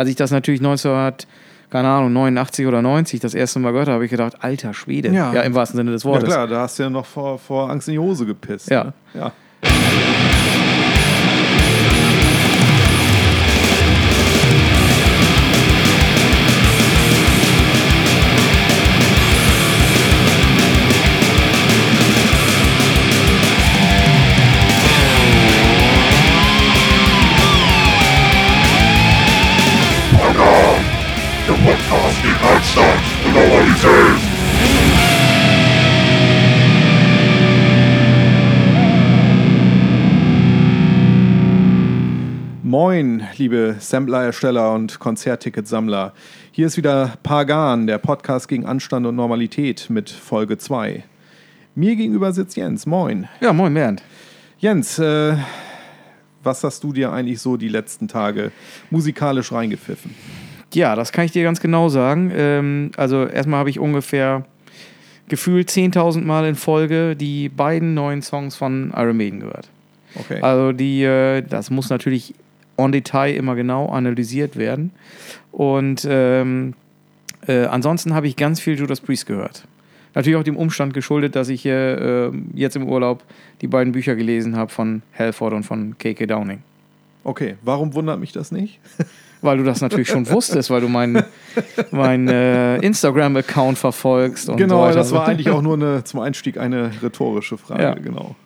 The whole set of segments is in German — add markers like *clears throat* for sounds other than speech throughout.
als ich das natürlich 1900 keine Ahnung, 89 oder 90 das erste Mal gehört habe, habe ich gedacht, alter Schwede. Ja. ja, im wahrsten Sinne des Wortes. Ja klar, da hast du ja noch vor, vor Angst in die Hose gepisst. Ja. Ne? ja. Moin, liebe Sampler-Ersteller und Konzertticketsammler. Hier ist wieder Pagan, der Podcast gegen Anstand und Normalität mit Folge 2. Mir gegenüber sitzt Jens. Moin. Ja, moin Bernd. Jens, äh, was hast du dir eigentlich so die letzten Tage musikalisch reingepfiffen? Ja, das kann ich dir ganz genau sagen. Ähm, also erstmal habe ich ungefähr gefühlt 10.000 Mal in Folge die beiden neuen Songs von Iron Maiden gehört. Okay. Also die, äh, das muss natürlich on Detail immer genau analysiert werden. Und ähm, äh, ansonsten habe ich ganz viel Judas Priest gehört. Natürlich auch dem Umstand geschuldet, dass ich äh, jetzt im Urlaub die beiden Bücher gelesen habe von Halford und von K.K. Downing. Okay, warum wundert mich das nicht? *laughs* Weil du das natürlich schon wusstest, weil du meinen mein, äh, Instagram-Account verfolgst. Und so genau, weiter. das war eigentlich auch nur eine, zum Einstieg eine rhetorische Frage, Ja. genau.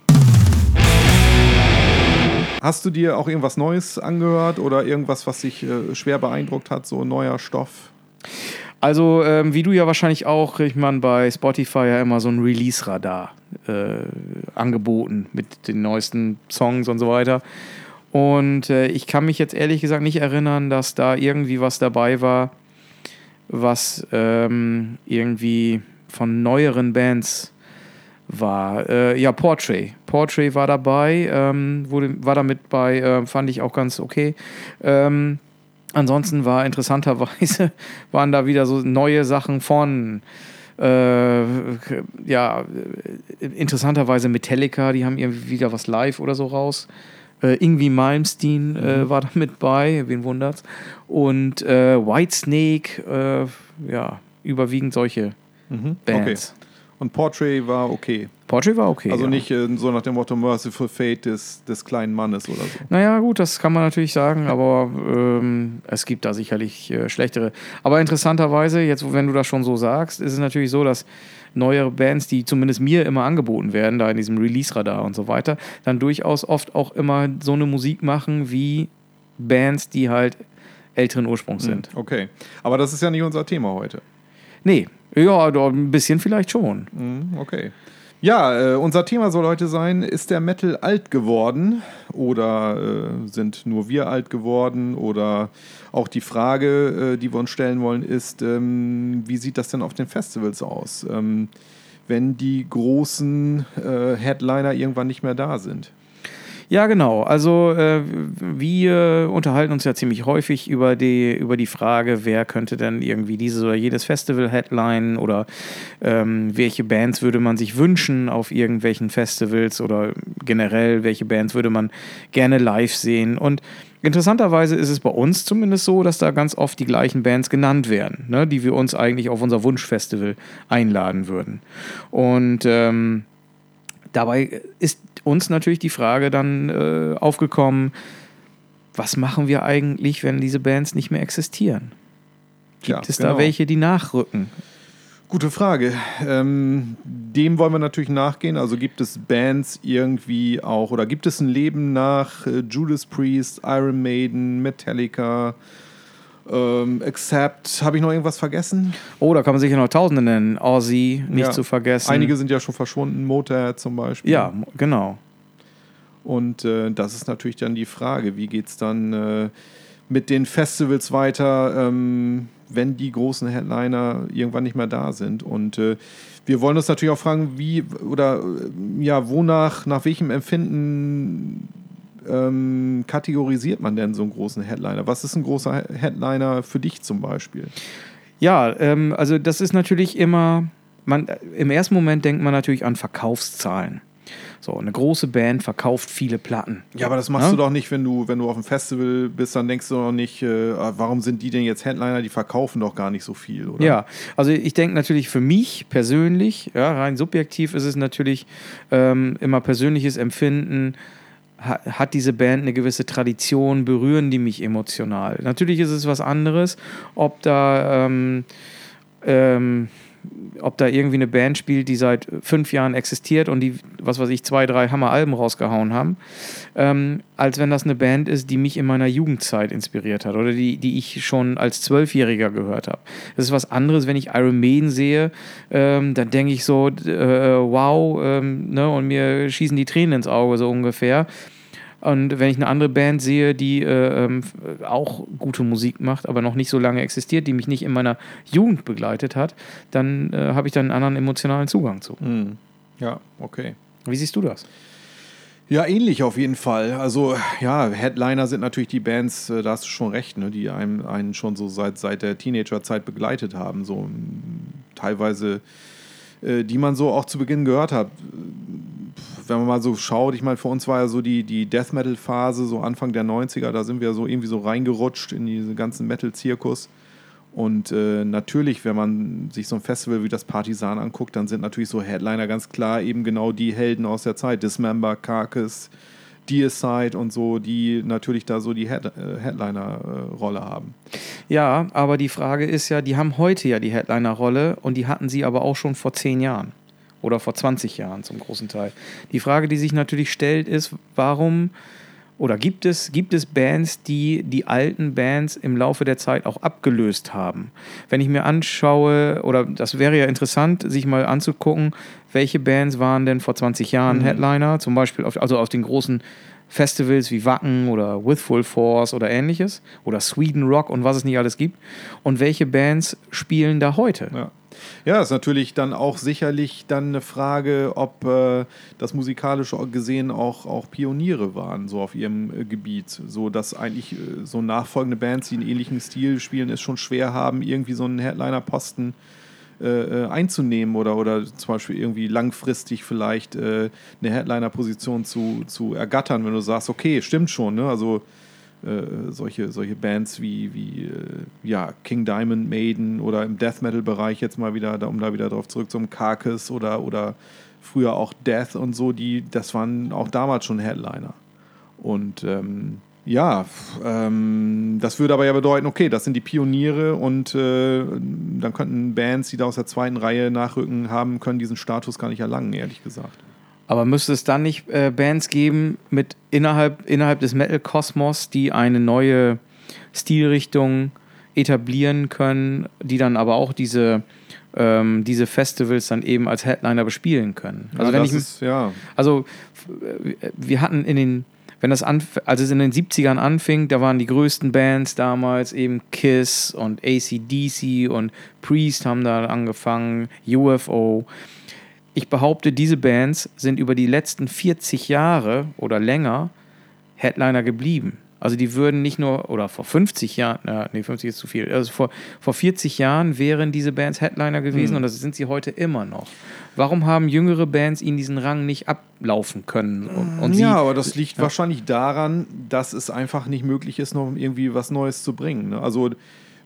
Hast du dir auch irgendwas Neues angehört oder irgendwas, was dich äh, schwer beeindruckt hat, so neuer Stoff? Also, ähm, wie du ja wahrscheinlich auch, kriegt man bei Spotify ja immer so ein Release-Radar äh, angeboten mit den neuesten Songs und so weiter. Und äh, ich kann mich jetzt ehrlich gesagt nicht erinnern, dass da irgendwie was dabei war, was ähm, irgendwie von neueren Bands war. Äh, ja, Portrait. Portrait war dabei, ähm, wurde, war damit bei, äh, fand ich auch ganz okay. Ähm, ansonsten war interessanterweise, *laughs* waren da wieder so neue Sachen von, äh, ja, interessanterweise Metallica, die haben irgendwie wieder was live oder so raus. Äh, Ingwie Malmsteen äh, war da mit bei, wen wundert's. Und äh, Whitesnake, äh, ja, überwiegend solche Mhm. Bands. Und Portrait war okay. Portrait war okay. Also ja. nicht äh, so nach dem Motto Merciful Fate des, des kleinen Mannes oder so. Naja, gut, das kann man natürlich sagen, aber ähm, es gibt da sicherlich äh, schlechtere. Aber interessanterweise, jetzt, wenn du das schon so sagst, ist es natürlich so, dass neuere Bands, die zumindest mir immer angeboten werden, da in diesem Release-Radar und so weiter, dann durchaus oft auch immer so eine Musik machen wie Bands, die halt älteren Ursprungs sind. Okay. Aber das ist ja nicht unser Thema heute. Nee, ja, ein bisschen vielleicht schon. Mhm, Okay. Ja, äh, unser Thema soll heute sein, ist der Metal alt geworden oder äh, sind nur wir alt geworden oder auch die Frage, äh, die wir uns stellen wollen, ist, ähm, wie sieht das denn auf den Festivals aus, ähm, wenn die großen äh, Headliner irgendwann nicht mehr da sind? Ja, genau. Also äh, wir unterhalten uns ja ziemlich häufig über die, über die Frage, wer könnte denn irgendwie dieses oder jenes Festival headline oder ähm, welche Bands würde man sich wünschen auf irgendwelchen Festivals oder generell, welche Bands würde man gerne live sehen. Und interessanterweise ist es bei uns zumindest so, dass da ganz oft die gleichen Bands genannt werden, ne, die wir uns eigentlich auf unser Wunschfestival einladen würden. Und ähm, dabei ist uns natürlich die Frage dann äh, aufgekommen, was machen wir eigentlich, wenn diese Bands nicht mehr existieren? Gibt Tja, es genau. da welche, die nachrücken? Gute Frage. Ähm, dem wollen wir natürlich nachgehen. Also gibt es Bands irgendwie auch oder gibt es ein Leben nach äh, Judas Priest, Iron Maiden, Metallica, ähm, Accept? Habe ich noch irgendwas vergessen? Oh, da kann man sicher noch Tausende nennen. Ozzy, nicht Ja. zu vergessen. Einige sind ja schon verschwunden, Motorhead zum Beispiel. Ja, genau. Und äh, das ist natürlich dann die Frage, wie geht es dann äh, mit den Festivals weiter, ähm, wenn die großen Headliner irgendwann nicht mehr da sind. Und äh, wir wollen uns natürlich auch fragen, wie oder äh, ja, wonach, nach welchem Empfinden ähm, kategorisiert man denn so einen großen Headliner? Was ist ein großer He- Headliner für dich zum Beispiel? Ja, ähm, also das ist natürlich immer, man, im ersten Moment denkt man natürlich an Verkaufszahlen. So, eine große Band verkauft viele Platten. Ja, aber das machst ja? du doch nicht, wenn du, wenn du auf dem Festival bist, dann denkst du doch nicht, äh, ah, warum sind die denn jetzt Headliner, die verkaufen doch gar nicht so viel, oder? Ja, also ich denke natürlich für mich persönlich, ja, rein subjektiv ist es natürlich ähm, immer persönliches Empfinden, hat diese Band eine gewisse Tradition, berühren die mich emotional. Natürlich ist es was anderes, ob da ähm, ähm, ob da irgendwie eine Band spielt, die seit fünf Jahren existiert und die, was weiß ich, zwei, drei Hammer-Alben rausgehauen haben, ähm, als wenn das eine Band ist, die mich in meiner Jugendzeit inspiriert hat oder die, die ich schon als Zwölfjähriger gehört habe. Das ist was anderes, wenn ich Iron Maiden sehe, ähm, dann denke ich so, äh, wow, ähm, ne, und mir schießen die Tränen ins Auge so ungefähr. Und wenn ich eine andere Band sehe, die äh, ähm, auch gute Musik macht, aber noch nicht so lange existiert, die mich nicht in meiner Jugend begleitet hat, dann äh, habe ich da einen anderen emotionalen Zugang zu. Mhm. Ja, okay. Wie siehst du das? Ja, ähnlich auf jeden Fall. Also ja, Headliner sind natürlich die Bands, äh, da hast du schon recht, ne, die einen, einen schon so seit, seit der Teenagerzeit begleitet haben. So teilweise, äh, die man so auch zu Beginn gehört hat wenn man mal so schaut, ich meine, für uns war ja so die, die Death Metal-Phase, so Anfang der 90er, da sind wir so irgendwie so reingerutscht in diesen ganzen Metal-Zirkus. Und äh, natürlich, wenn man sich so ein Festival wie das Partisan anguckt, dann sind natürlich so Headliner ganz klar eben genau die Helden aus der Zeit. Dismember, Carcass, Deicide und so, die natürlich da so die Head, äh, Headliner-Rolle haben. Ja, aber die Frage ist ja, die haben heute ja die Headliner-Rolle und die hatten sie aber auch schon vor zehn Jahren oder vor 20 Jahren zum großen Teil. Die Frage, die sich natürlich stellt, ist, warum oder gibt es, gibt es Bands, die die alten Bands im Laufe der Zeit auch abgelöst haben? Wenn ich mir anschaue, oder das wäre ja interessant, sich mal anzugucken, welche Bands waren denn vor 20 Jahren mhm. Headliner, zum Beispiel auf, also auf den großen Festivals wie Wacken oder With Full Force oder ähnliches oder Sweden Rock und was es nicht alles gibt und welche Bands spielen da heute? Ja. Ja, ist natürlich dann auch sicherlich dann eine Frage, ob äh, das musikalisch gesehen auch, auch Pioniere waren, so auf ihrem äh, Gebiet. So dass eigentlich äh, so nachfolgende Bands, die einen ähnlichen Stil spielen, es schon schwer haben, irgendwie so einen Headliner-Posten äh, äh, einzunehmen oder, oder zum Beispiel irgendwie langfristig vielleicht äh, eine Headliner-Position zu, zu ergattern, wenn du sagst, okay, stimmt schon, ne? Also äh, solche, solche Bands wie, wie äh, ja, King Diamond Maiden oder im Death Metal-Bereich jetzt mal wieder, um da wieder drauf zurückzukommen, Carcass oder, oder früher auch Death und so, die, das waren auch damals schon Headliner. Und ähm, ja, ähm, das würde aber ja bedeuten, okay, das sind die Pioniere und äh, dann könnten Bands, die da aus der zweiten Reihe nachrücken haben, können diesen Status gar nicht erlangen, ehrlich gesagt. Aber müsste es dann nicht äh, Bands geben mit innerhalb, innerhalb des Metal-Kosmos, die eine neue Stilrichtung etablieren können, die dann aber auch diese, ähm, diese Festivals dann eben als Headliner bespielen können? Also, ja, wenn ich, ist, ja. also wir hatten in den wenn das als es in den 70ern anfing, da waren die größten Bands damals eben Kiss und ACDC und Priest haben da angefangen, UFO ich behaupte, diese Bands sind über die letzten 40 Jahre oder länger Headliner geblieben. Also die würden nicht nur, oder vor 50 Jahren, na, nee, 50 ist zu viel, also vor, vor 40 Jahren wären diese Bands Headliner gewesen mhm. und das sind sie heute immer noch. Warum haben jüngere Bands ihnen diesen Rang nicht ablaufen können? Und, und ja, aber das liegt ja. wahrscheinlich daran, dass es einfach nicht möglich ist, noch irgendwie was Neues zu bringen. Ne? Also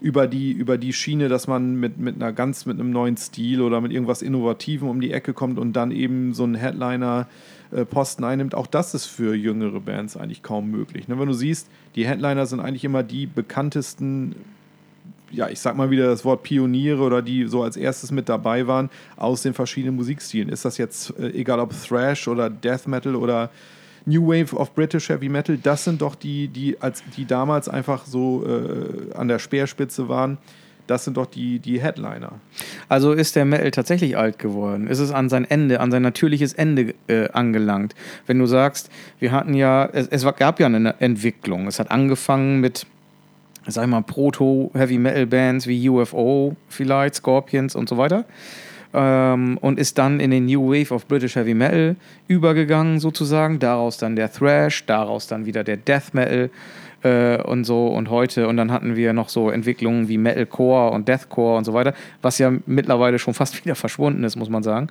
über die, über die Schiene, dass man mit, mit einer ganz, mit einem neuen Stil oder mit irgendwas Innovativem um die Ecke kommt und dann eben so einen Headliner-Posten einnimmt. Auch das ist für jüngere Bands eigentlich kaum möglich. Ne? Wenn du siehst, die Headliner sind eigentlich immer die bekanntesten ja, ich sag mal wieder das Wort Pioniere oder die so als erstes mit dabei waren aus den verschiedenen Musikstilen. Ist das jetzt äh, egal ob Thrash oder Death Metal oder New Wave of British Heavy Metal, das sind doch die, die, als, die damals einfach so äh, an der Speerspitze waren. Das sind doch die, die Headliner. Also ist der Metal tatsächlich alt geworden? Ist es an sein Ende, an sein natürliches Ende äh, angelangt? Wenn du sagst, wir hatten ja, es, es gab ja eine Entwicklung. Es hat angefangen mit, sag ich mal, Proto-Heavy-Metal-Bands wie UFO vielleicht, Scorpions und so weiter ähm, und ist dann in den New Wave of British Heavy Metal übergegangen sozusagen. Daraus dann der Thrash, daraus dann wieder der Death Metal äh, und so und heute und dann hatten wir noch so Entwicklungen wie Metalcore und Deathcore und so weiter, was ja mittlerweile schon fast *laughs* wieder verschwunden ist, muss man sagen.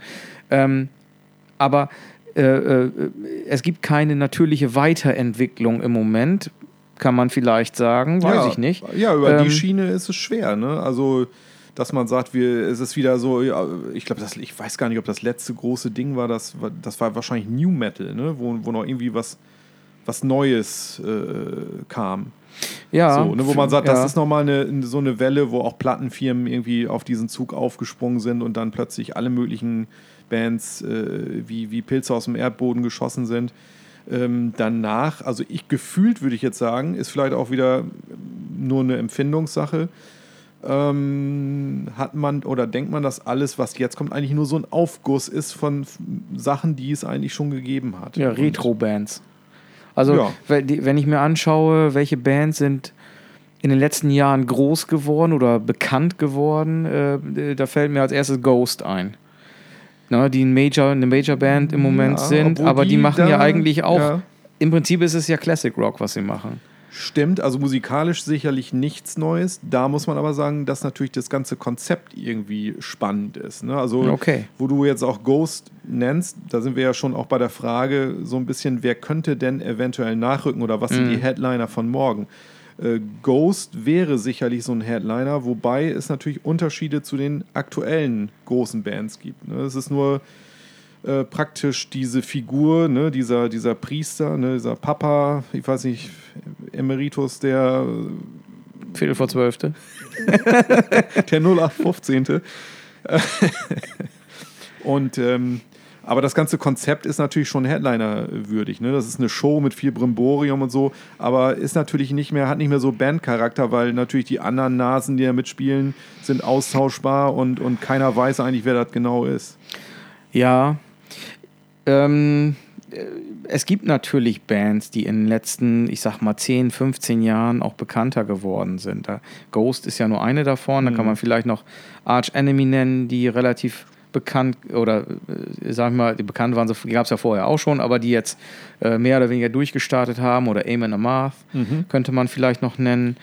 Ähm, aber äh, äh, es gibt keine natürliche Weiterentwicklung im Moment, kann man vielleicht sagen, weiß ja, ich nicht. Ja, über Ähm, die Schiene ist es schwer, ne? Also, dass man sagt, wir, es ist wieder so, ja, ich glaube, ich weiß gar nicht, ob das letzte große Ding war, das, war- das war wahrscheinlich New Metal, ne? Wo, wo noch irgendwie was, was Neues äh, kam. Ja, so, ne, wo man sagt, ja. das ist nochmal eine, so eine Welle, wo auch Plattenfirmen irgendwie auf diesen Zug aufgesprungen sind und dann plötzlich alle möglichen Bands äh, wie, wie Pilze aus dem Erdboden geschossen sind. Ähm, danach, also ich gefühlt würde ich jetzt sagen, ist vielleicht auch wieder nur eine Empfindungssache. Ähm, hat man oder denkt man, dass alles, was jetzt kommt, eigentlich nur so ein Aufguss ist von Sachen, die es eigentlich schon gegeben hat? Ja, Retro-Bands. Also, Ja. wenn ich mir anschaue, welche Bands sind in den letzten Jahren groß geworden oder bekannt geworden, äh, da fällt mir als erstes Ghost ein. Ne, die ein Major, eine Major-Band im Moment Ja, sind, aber die, die machen ja eigentlich auch. ja. Im Prinzip ist es ja Classic Rock, was sie machen. Stimmt, also musikalisch sicherlich nichts Neues. Da muss man aber sagen, dass natürlich das ganze Konzept irgendwie spannend ist. Ne? Also, Okay. wo du jetzt auch Ghost nennst, da sind wir ja schon auch bei der Frage, so ein bisschen, wer könnte denn eventuell nachrücken oder was Mhm. sind die Headliner von morgen? Äh, Ghost wäre sicherlich so ein Headliner, wobei es natürlich Unterschiede zu den aktuellen großen Bands gibt. Ne? Es ist nur äh, praktisch diese Figur, ne, dieser, dieser Priester, ne, dieser Papa, ich weiß nicht, Emeritus, der, Viertel vor zwölfte. *laughs* der 0815. *laughs* Und ähm, aber das ganze Konzept ist natürlich schon Headliner-würdig. Ne? Das ist eine Show mit viel Brimborium und so, aber ist natürlich nicht mehr, hat nicht mehr so Bandcharakter, weil natürlich die anderen Nasen, die da mitspielen, sind austauschbar und, und keiner weiß eigentlich, wer das genau ist. Ja. Ähm, äh, es gibt natürlich Bands, die in den letzten, ich sag mal, 10, 15 Jahren auch bekannter geworden sind. Da Ghost ist ja nur eine davon. Da kann man vielleicht noch Arch Enemy nennen, die relativ bekannt oder äh, sag ich mal, die bekannt waren, die gab es ja vorher auch schon, aber die jetzt äh, mehr oder weniger durchgestartet haben oder Aim and Amarth könnte man vielleicht noch nennen.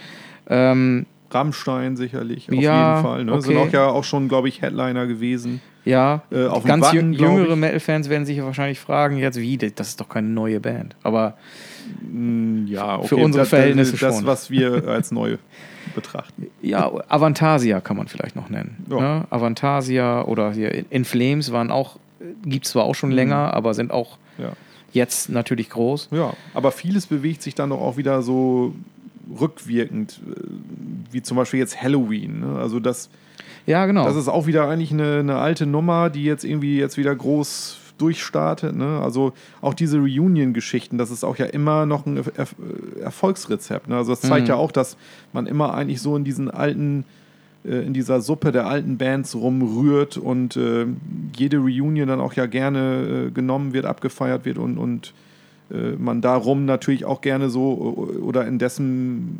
Ähm, Rammstein sicherlich, auf Ja, jeden Fall. Ne? Sind okay. auch ja auch schon, glaube ich, Headliner gewesen. Ja, Äh, auf ganz glaub jüngere. Metal-Fans werden sich ja wahrscheinlich fragen, jetzt wie, das ist doch keine neue Band. Aber Mm, Ja, okay. Für unsere das, Verhältnisse das, Das, schon. was wir als neu betrachten. *laughs* ja, Avantasia kann man vielleicht noch nennen. Ja. Ne? Avantasia oder hier In Flames waren auch, gibt es zwar auch schon Mhm. länger, aber sind auch Ja. jetzt natürlich groß. ja, aber vieles bewegt sich dann doch auch wieder so rückwirkend, äh, wie zum Beispiel jetzt Halloween. Ne? Also das, Ja, genau. das ist auch wieder eigentlich eine, eine alte Nummer, die jetzt irgendwie jetzt wieder groß durchstartet. Ne? Also auch diese Reunion-Geschichten, das ist auch ja immer noch ein er Erfolgsrezept. Ne? Also das zeigt Mhm. ja auch, dass man immer eigentlich so in diesen alten äh, in dieser Suppe der alten Bands rumrührt und äh, jede Reunion dann auch ja gerne äh, genommen wird, abgefeiert wird und, und äh, man darum natürlich auch gerne so oder in dessen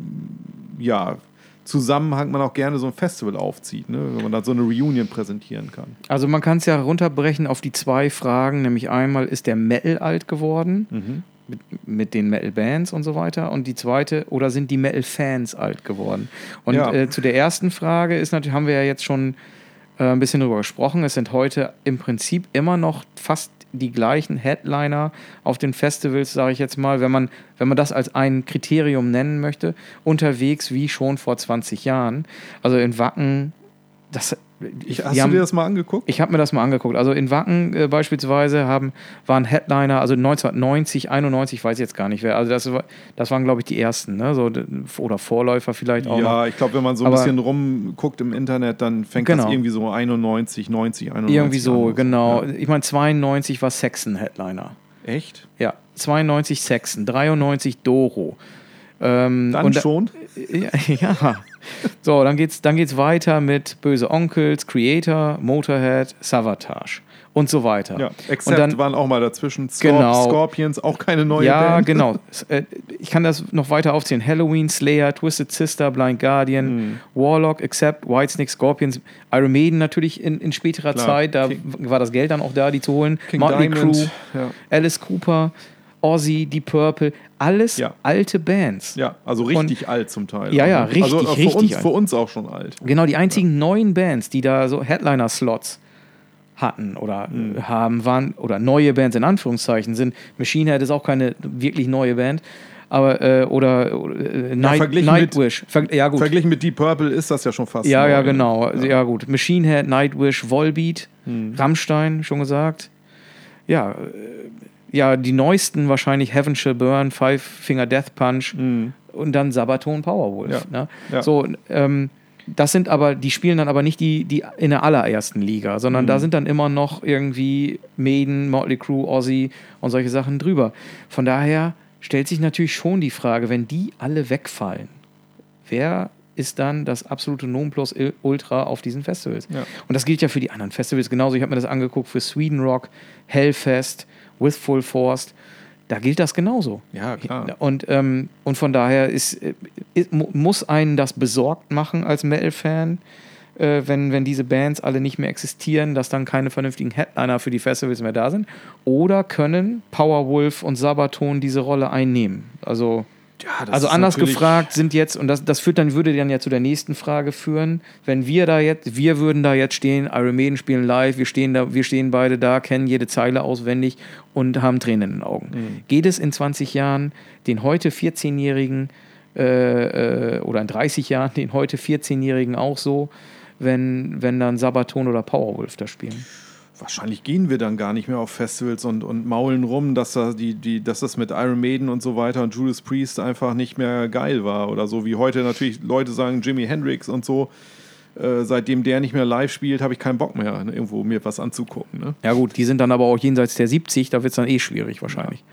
ja, Zusammenhang man auch gerne so ein Festival aufzieht, ne? wenn man dann so eine Reunion präsentieren kann. also man kann es ja runterbrechen auf die zwei Fragen, nämlich einmal, ist der Metal alt geworden? Mhm. mit, mit den Metal-Bands und so weiter. Und die zweite, oder sind die Metal-Fans alt geworden? Und Ja. äh, zu der ersten Frage ist natürlich, haben wir ja jetzt schon äh, ein bisschen drüber gesprochen. Es sind heute im Prinzip immer noch fast die gleichen Headliner auf den Festivals, sage ich jetzt mal, wenn man, wenn man das als ein Kriterium nennen möchte, unterwegs wie schon vor 20 Jahren. Also in Wacken, das. Ich, hast du haben- dir das mal angeguckt? ich habe mir das mal angeguckt. Also in Wacken äh, beispielsweise haben, waren Headliner, also 1990, 91, weiß ich jetzt gar nicht wer. Also das, das waren, glaube ich, die ersten, ne? so, oder Vorläufer vielleicht auch noch. ja, ich glaube, wenn man so ein Aber- bisschen rumguckt im Internet, dann fängt Genau. das irgendwie so 91, 90, 91 Irgendwie so, an. genau. Ja. Ich meine, 92 war Saxon Headliner. Echt? Ja, 92 Saxon, 93 Doro. Ähm, Dann und schon? Ja, *laughs* ja. So, dann geht's, dann geht's weiter mit Böse Onkels, Creator, Motorhead, Savatage und so weiter. Ja, und Except dann, waren auch mal dazwischen. Scorp Genau. Scorpions, auch keine neue ja, Band. genau. *laughs* S- äh, Ich kann das noch weiter aufzählen. Halloween, Slayer, Twisted Sister, Blind Guardian, Hm. Warlock, Accept, Whitesnake, Scorpions, Iron Maiden natürlich in, in späterer Klar. Zeit. Da King- war das Geld dann auch da, die zu holen. King Motley Diamond. Crue, Ja. Alice Cooper, Ozzy, Deep Purple. Alles Ja. alte Bands. ja, also richtig alt zum Teil. Ja, ja, Also richtig, also für richtig uns, alt. Für uns auch schon alt. Genau, die einzigen neuen Bands, die da so Headliner-Slots hatten oder äh, haben, waren, oder neue Bands in Anführungszeichen sind. Machine Head ist auch keine wirklich neue Band, aber, äh, oder, oder äh, Night, verglichen mit- Nightwish. Ver ja, gut. Verglichen mit Deep Purple ist das ja schon fast. Ja, neu, ja, ne? genau. Ja. gut. Machine Head, Nightwish, Volbeat, Rammstein, schon gesagt. Ja, äh, ja, die neuesten wahrscheinlich Heaven Shall Burn, Five Finger Death Punch und dann Sabaton Powerwolf. Ja. Ne? Ja. So, ähm, das sind aber, die spielen dann aber nicht die, die in der allerersten Liga, sondern da sind dann immer noch irgendwie Maiden, Motley Crue, Ozzy und solche Sachen drüber. Von daher stellt sich natürlich schon die Frage, wenn die alle wegfallen, wer ist dann das absolute Nonplusultra auf diesen Festivals? Ja. Und das gilt ja für die anderen Festivals genauso. Ich habe mir das angeguckt für Sweden Rock, Hellfest, With Full Force. Da gilt das genauso. Ja, klar. Und, ähm, und von daher ist, äh, ist, mu- muss einen das besorgt machen als Metal-Fan, äh, wenn, wenn diese Bands alle nicht mehr existieren, dass dann keine vernünftigen Headliner für die Festivals mehr da sind. Oder können Powerwolf und Sabaton diese Rolle einnehmen? Also, Ja, also anders gefragt sind jetzt, und das, das führt dann, würde dann ja zu der nächsten Frage führen, wenn wir da jetzt, wir würden da jetzt stehen, Iron Maiden spielen live, wir stehen da, wir stehen beide da, kennen jede Zeile auswendig und haben Tränen in den Augen. Mhm. Geht es in 20 Jahren den heute 14-Jährigen äh, äh, oder in 30 Jahren den heute 14-Jährigen auch so, wenn, wenn dann Sabaton oder Powerwolf da spielen? Wahrscheinlich gehen wir dann gar nicht mehr auf Festivals und, und maulen rum, dass, da die, die, dass das mit Iron Maiden und so weiter und Judas Priest einfach nicht mehr geil war. Oder so wie heute natürlich Leute sagen, Jimi Hendrix und so. Äh, seitdem der nicht mehr live spielt, habe ich keinen Bock mehr, ne, irgendwo mir was anzugucken. Ne? Ja gut, die sind dann aber auch jenseits der 70, da wird es dann eh schwierig wahrscheinlich.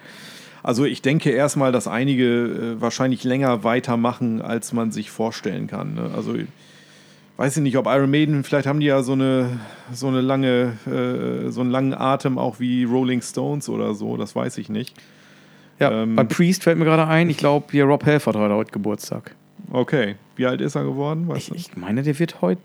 Also ich denke erstmal, dass einige äh, wahrscheinlich länger weitermachen, als man sich vorstellen kann. Ne? Also ich weiß ich nicht, ob Iron Maiden, vielleicht haben die ja so eine, so eine lange, äh, so einen langen Atem auch wie Rolling Stones oder so, das weiß ich nicht. Ja, Ähm, bei Priest fällt mir gerade ein, ich glaube, hier Rob Halford hat heute Geburtstag. Okay, wie alt ist er geworden? Weißt Ich, ich meine, der wird heute,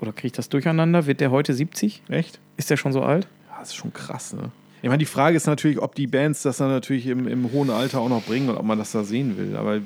oder kriege ich das durcheinander, wird der heute 70? Echt? Ist der schon so alt? Ja, das ist schon krass, ne? Ich meine, die Frage ist natürlich, ob die Bands das dann natürlich im, im hohen Alter auch noch bringen und ob man das da sehen will. Aber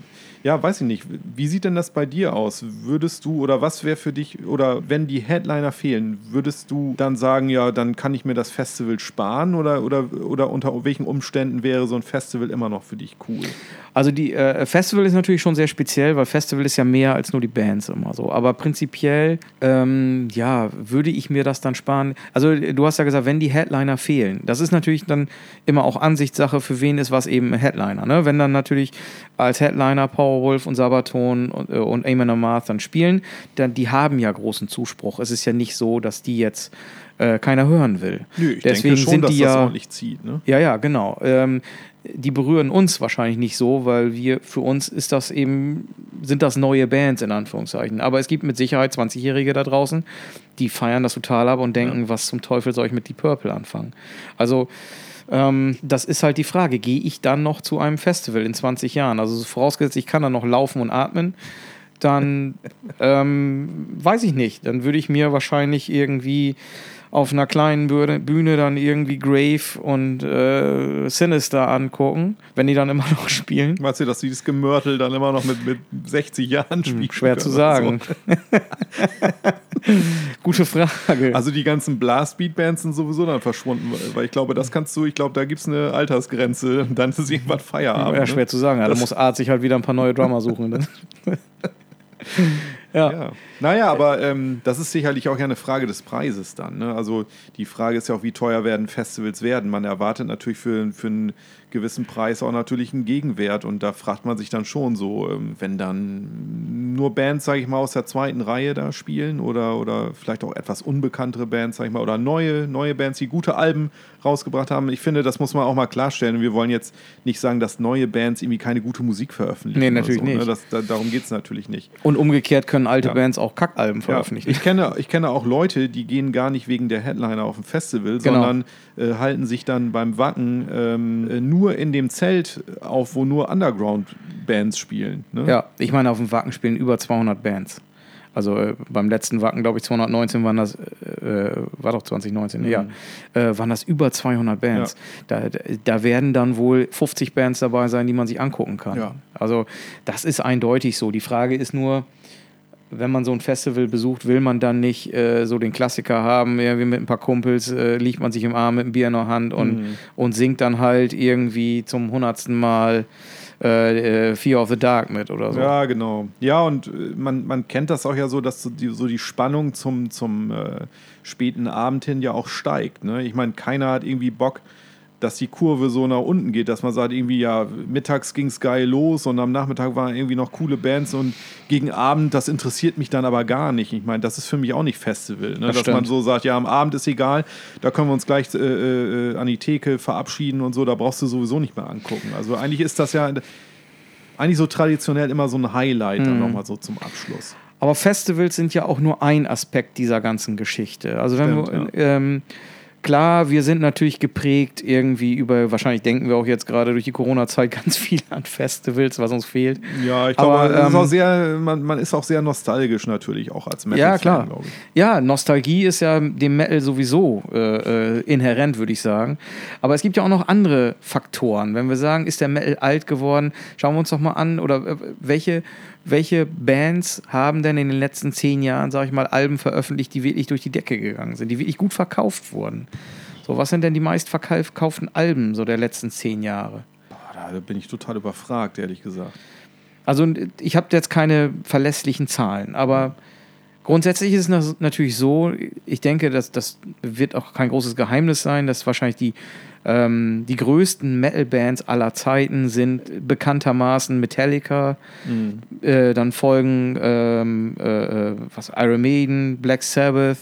ja, weiß ich nicht. Wie sieht denn das bei dir aus? Würdest du oder was wäre für dich, oder wenn die Headliner fehlen, würdest du dann sagen, ja, dann kann ich mir das Festival sparen oder, oder, oder unter welchen Umständen wäre so ein Festival immer noch für dich cool? Also die äh, Festival ist natürlich schon sehr speziell, weil Festival ist ja mehr als nur die Bands immer so. Aber prinzipiell, ähm, ja, würde ich mir das dann sparen. Also du hast ja gesagt, wenn die Headliner fehlen, das ist natürlich dann immer auch Ansichtssache, für wen ist was eben ein Headliner. Ne? Wenn dann natürlich als Headliner Powerwolf und Sabaton und, äh, und Amon Amarth dann spielen, dann die haben ja großen Zuspruch. Es ist ja nicht so, dass die jetzt äh, keiner hören will. Nö, ich Deswegen denke schon, sind dass die das ja ordentlich zieht. Ne? ja, ja, genau. Ähm, die berühren uns wahrscheinlich nicht so, weil wir, für uns ist das eben, sind das neue Bands in Anführungszeichen. Aber es gibt mit Sicherheit 20-Jährige da draußen, die feiern das total ab und denken, was zum Teufel soll ich mit Deep Purple anfangen? Also, ähm, das ist halt die Frage, gehe ich dann noch zu einem Festival in 20 Jahren? Also vorausgesetzt, ich kann dann noch laufen und atmen, dann *laughs* ähm, weiß ich nicht. Dann würde ich mir wahrscheinlich irgendwie auf einer kleinen Bühne, dann irgendwie Grave und äh, Sinister angucken, wenn die dann immer *laughs* noch spielen. Weißt du, dass dieses Gemörtel dann immer noch mit, mit 60 Jahren spielen? Hm, Schwer zu sagen. oder *laughs* Gute Frage. So. Also die ganzen Blastbeat-Bands sind sowieso dann verschwunden, weil- weil ich glaube, das kannst du, ich glaube, da gibt es eine Altersgrenze, *laughs* dann ist irgendwann Feierabend. ja, schwer ne? zu sagen. Ja, da muss Art sich halt wieder ein paar neue Drummer suchen. Ne? Ja. Ja. Naja, aber ähm, das ist sicherlich auch ja eine Frage des Preises dann. Ne? Also die Frage ist ja auch, wie teuer werden Festivals werden. Man erwartet natürlich für, für einen gewissen Preis auch natürlich einen Gegenwert und da fragt man sich dann schon so, ähm, wenn dann nur Bands, sage ich mal, aus der zweiten Reihe da spielen oder, oder vielleicht auch etwas unbekanntere Bands, sage ich mal, oder neue, neue Bands, die gute Alben rausgebracht haben. Ich finde, das muss man auch mal klarstellen. Wir wollen jetzt nicht sagen, dass neue Bands irgendwie keine gute Musik veröffentlichen. Nee, natürlich so, Ne? nicht. Das, da, darum geht es natürlich nicht. Und umgekehrt können alte Ja. Bands auch Kackalben Ja, veröffentlichen. ich, kenne, ich kenne auch Leute, die gehen gar nicht wegen der Headliner auf ein Festival, Genau. sondern äh, halten sich dann beim Wacken ähm, äh, nur in dem Zelt auf, wo nur Underground-Bands spielen. Ne? Ja, ich meine, auf dem Wacken spielen über 200 Bands. Also äh, beim letzten Wacken, glaube ich, 219 waren das, äh, war doch 2019, Mhm. ja, äh, waren das über 200 Bands. Da, da werden dann wohl 50 Bands dabei sein, die man sich angucken kann. Ja. Also das ist eindeutig so. Die Frage ist nur, wenn man so ein Festival besucht, will man dann nicht äh, so den Klassiker haben, irgendwie mit ein paar Kumpels, äh, liegt man sich im Arm mit einem Bier in der Hand und, Mhm. und singt dann halt irgendwie zum hundertsten Mal äh, äh, Fear of the Dark mit oder so. Ja, genau. Ja, und äh, man, man kennt das auch ja so, dass so die, so die Spannung zum, zum äh, späten Abend hin ja auch steigt. Ne? Ich meine, keiner hat irgendwie Bock, dass die Kurve so nach unten geht, dass man sagt, irgendwie, ja, mittags ging es geil los und am Nachmittag waren irgendwie noch coole Bands und gegen Abend, das interessiert mich dann aber gar nicht. Ich meine, das ist für mich auch nicht Festival. Ne? Das Dass man so sagt, ja, am Abend ist egal, da können wir uns gleich äh, äh, an die Theke verabschieden und so, da brauchst du sowieso nicht mehr angucken. Also eigentlich ist das ja eigentlich so traditionell immer so ein Highlight Mhm. dann nochmal so zum Abschluss. Aber Festivals sind ja auch nur ein Aspekt dieser ganzen Geschichte. Also wenn Stimmt, wir, ähm, klar, wir sind natürlich geprägt irgendwie über, wahrscheinlich denken wir auch jetzt gerade durch die Corona-Zeit ganz viel an Festivals, was uns fehlt. Ja, ich Aber, glaube, es ist ähm, auch sehr, man, man ist auch sehr nostalgisch natürlich, auch als Metal Ja, klar. Ja, Nostalgie ist ja dem Metal sowieso äh, äh, inhärent, würde ich sagen. Aber es gibt ja auch noch andere Faktoren. Wenn wir sagen, ist der Metal alt geworden, schauen wir uns doch mal an, oder äh, welche, welche Bands haben denn in den letzten zehn Jahren, sage ich mal, Alben veröffentlicht, die wirklich durch die Decke gegangen sind, die wirklich gut verkauft wurden? So, was sind denn die meistverkauften Alben so der letzten zehn Jahre? Boah, da bin ich total überfragt, ehrlich gesagt. Also ich habe jetzt keine verlässlichen Zahlen, aber grundsätzlich ist es natürlich so, ich denke, dass das wird auch kein großes Geheimnis sein, dass wahrscheinlich die, ähm, die größten Metal-Bands aller Zeiten sind bekanntermaßen Metallica, äh, dann folgen ähm, äh, äh, was, Iron Maiden, Black Sabbath,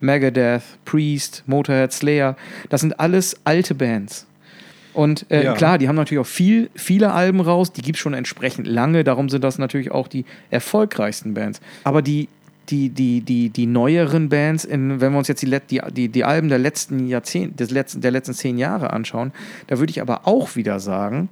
Megadeth, Priest, Motorhead, Slayer. Das sind alles alte Bands. Und äh, Ja. klar, die haben natürlich auch viel, viele Alben raus, die gibt es schon entsprechend lange, darum sind das natürlich auch die erfolgreichsten Bands. Aber die, die, die, die, die neueren Bands, in, wenn wir uns jetzt die, die, die, die Alben der letzten Jahrzehnte, des letzten, der letzten zehn Jahre anschauen, da würde ich aber auch wieder sagen,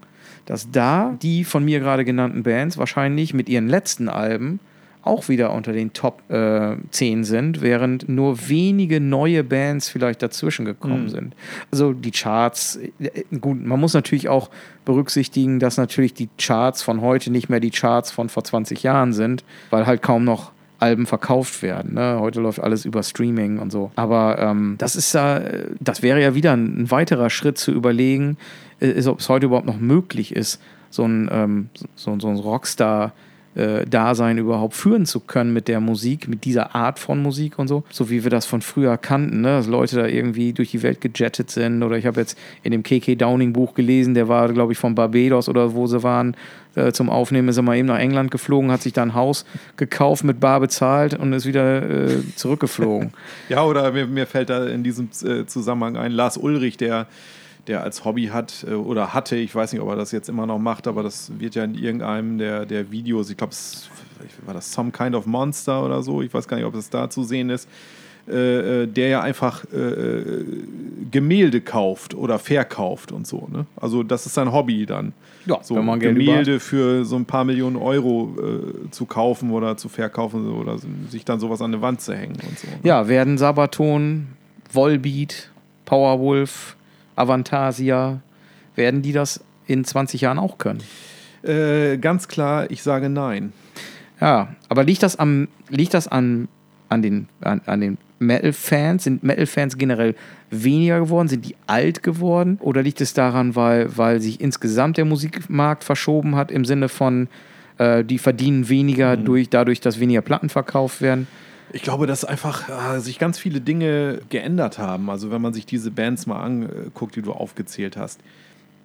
dass da die von mir gerade genannten Bands wahrscheinlich mit ihren letzten Alben auch wieder unter den Top äh, 10 sind, während nur wenige neue Bands vielleicht dazwischen gekommen sind. Also die Charts, äh, gut, man muss natürlich auch berücksichtigen, dass natürlich die Charts von heute nicht mehr die Charts von vor 20 Jahren sind, weil halt kaum noch Alben verkauft werden. Ne? Heute läuft alles über Streaming und so. Aber ähm, das ist ja, das wäre ja wieder ein, ein weiterer Schritt zu überlegen, äh, ist, ob es heute überhaupt noch möglich ist, so ein, ähm, so, so ein Rockstar äh, Dasein überhaupt führen zu können mit der Musik, mit dieser Art von Musik und so. So wie wir das von früher kannten, ne? dass Leute da irgendwie durch die Welt gejettet sind. Oder ich habe jetzt in dem KK Downing Buch gelesen, der war, glaube ich, von Barbados oder wo sie waren, äh, zum Aufnehmen ist er mal eben nach England geflogen, hat sich da ein Haus gekauft, mit Bar bezahlt und ist wieder äh, zurückgeflogen. *laughs* Ja, oder mir, mir fällt da in diesem äh, Zusammenhang ein, Lars Ulrich, der, der als Hobby hat äh, oder hatte, ich weiß nicht, ob er das jetzt immer noch macht, aber das wird ja in irgendeinem der, der Videos, ich glaube, war das Some Kind of Monster oder so, ich weiß gar nicht, ob es da zu sehen ist, äh, äh, der ja einfach äh, äh, Gemälde kauft oder verkauft und so. Ne? Also das ist sein Hobby dann. Ja, so wenn man Gemälde für so ein paar Millionen Euro äh, zu kaufen oder zu verkaufen oder sich dann sowas an eine Wand zu hängen und so. ne? Ja, werden Sabaton, Volbeat, Powerwolf, Avantasia, werden die das in 20 Jahren auch können? Äh, ganz klar, ich sage nein. Ja, aber liegt das am, liegt das an, an den, an, an den Metal-Fans? Sind Metal-Fans generell weniger geworden? Sind die alt geworden? Oder liegt es daran, weil, weil sich insgesamt der Musikmarkt verschoben hat im Sinne von, äh, die verdienen weniger durch, dadurch, dass weniger Platten verkauft werden? Ich glaube, dass einfach äh, sich ganz viele Dinge geändert haben. Also wenn man sich diese Bands mal anguckt, die du aufgezählt hast.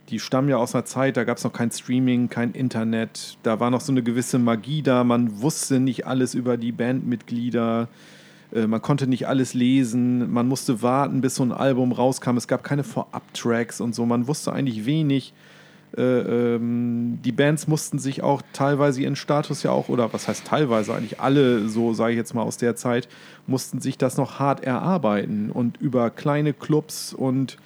Die stammen ja aus einer Zeit, da gab es noch kein Streaming, kein Internet. Da war noch so eine gewisse Magie da. Man wusste nicht alles über die Bandmitglieder. Äh, Man konnte nicht alles lesen. Man musste warten, bis so ein Album rauskam. Es gab keine Vorab-Tracks und so. Man wusste eigentlich wenig. Äh, ähm, die Bands mussten sich auch teilweise ihren Status ja auch, oder was heißt teilweise, eigentlich alle, so sage ich jetzt mal aus der Zeit, mussten sich das noch hart erarbeiten und über kleine Clubs und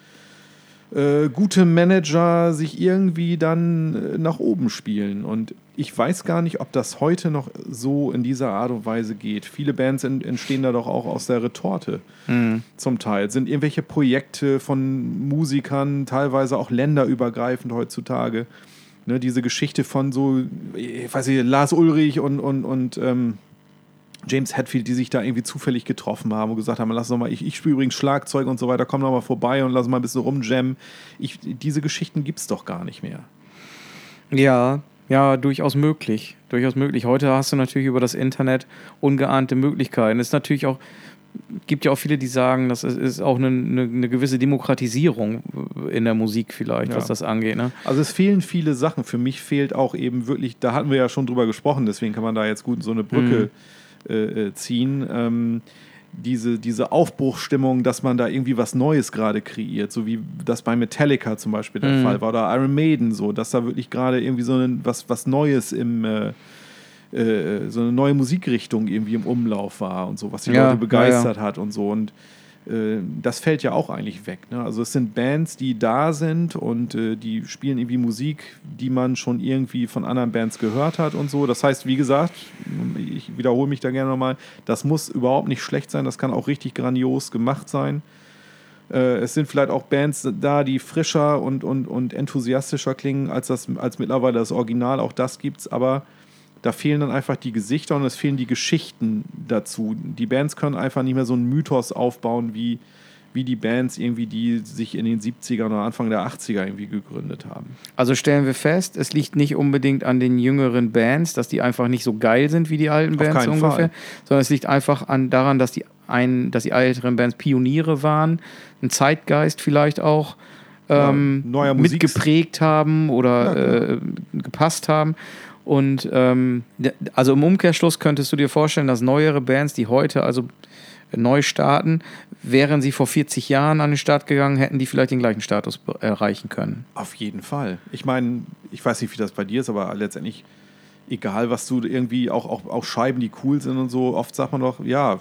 äh, gute Manager sich irgendwie dann äh, nach oben spielen. Und ich weiß gar nicht, ob das heute noch so in dieser Art und Weise geht. Viele Bands en- entstehen da doch auch aus der Retorte zum Teil. Sind irgendwelche Projekte von Musikern, teilweise auch länderübergreifend heutzutage. Ne, diese Geschichte von so, ich weiß nicht, Lars Ulrich und, und, und ähm, James Hetfield, die sich da irgendwie zufällig getroffen haben und gesagt haben, lass doch mal, ich, ich spiele übrigens Schlagzeug und so weiter, komm doch mal vorbei und lass mal ein bisschen rumjammen. Ich, diese Geschichten gibt es doch gar nicht mehr. Ja, ja, durchaus möglich. Durchaus möglich. Heute hast du natürlich über das Internet ungeahnte Möglichkeiten. Es ist natürlich auch, gibt ja auch viele, die sagen, das ist, auch eine, eine, eine gewisse Demokratisierung in der Musik vielleicht, Ja. was das angeht. Ne? Also es fehlen viele Sachen. Für mich fehlt auch eben wirklich, da hatten wir ja schon drüber gesprochen, deswegen kann man da jetzt gut so eine Brücke äh, äh, ziehen. Ähm, diese, diese Aufbruchstimmung, dass man da irgendwie was Neues gerade kreiert, so wie das bei Metallica zum Beispiel der Mhm. Fall war, oder Iron Maiden, so, dass da wirklich gerade irgendwie so ein, was, was Neues im äh, äh, so eine neue Musikrichtung irgendwie im Umlauf war und so, was die Ja, Leute begeistert hat und so. Und äh, das fällt ja auch eigentlich weg. Ne? Also es sind Bands, die da sind und äh, die spielen irgendwie Musik, die man schon irgendwie von anderen Bands gehört hat und so. Das heißt, wie gesagt, ich wiederhole mich da gerne nochmal, das muss überhaupt nicht schlecht sein, das kann auch richtig grandios gemacht sein. Äh, es sind vielleicht auch Bands da, die frischer und, und, und enthusiastischer klingen als, das, als mittlerweile das Original. Auch das gibt's, aber da fehlen dann einfach die Gesichter und es fehlen die Geschichten dazu. Die Bands können einfach nicht mehr so einen Mythos aufbauen, wie, wie die Bands irgendwie, die sich in den 70ern oder Anfang der 80er irgendwie gegründet haben. Also stellen wir fest, es liegt nicht unbedingt an den jüngeren Bands, dass die einfach nicht so geil sind wie die alten Bands ungefähr, Fall. sondern es liegt einfach an, daran, dass die, ein, dass die älteren Bands Pioniere waren, ein Zeitgeist vielleicht auch Ja, ähm, Musik- mitgeprägt haben oder Ja, äh, gepasst haben. Und ähm, also im Umkehrschluss könntest du dir vorstellen, dass neuere Bands, die heute also neu starten, wären sie vor 40 Jahren an den Start gegangen, hätten die vielleicht den gleichen Status erreichen können. Auf jeden Fall. Ich meine, ich weiß nicht, wie das bei dir ist, aber letztendlich, egal was du irgendwie, auch, auch, auch Scheiben, die cool sind und so, oft sagt man doch, ja,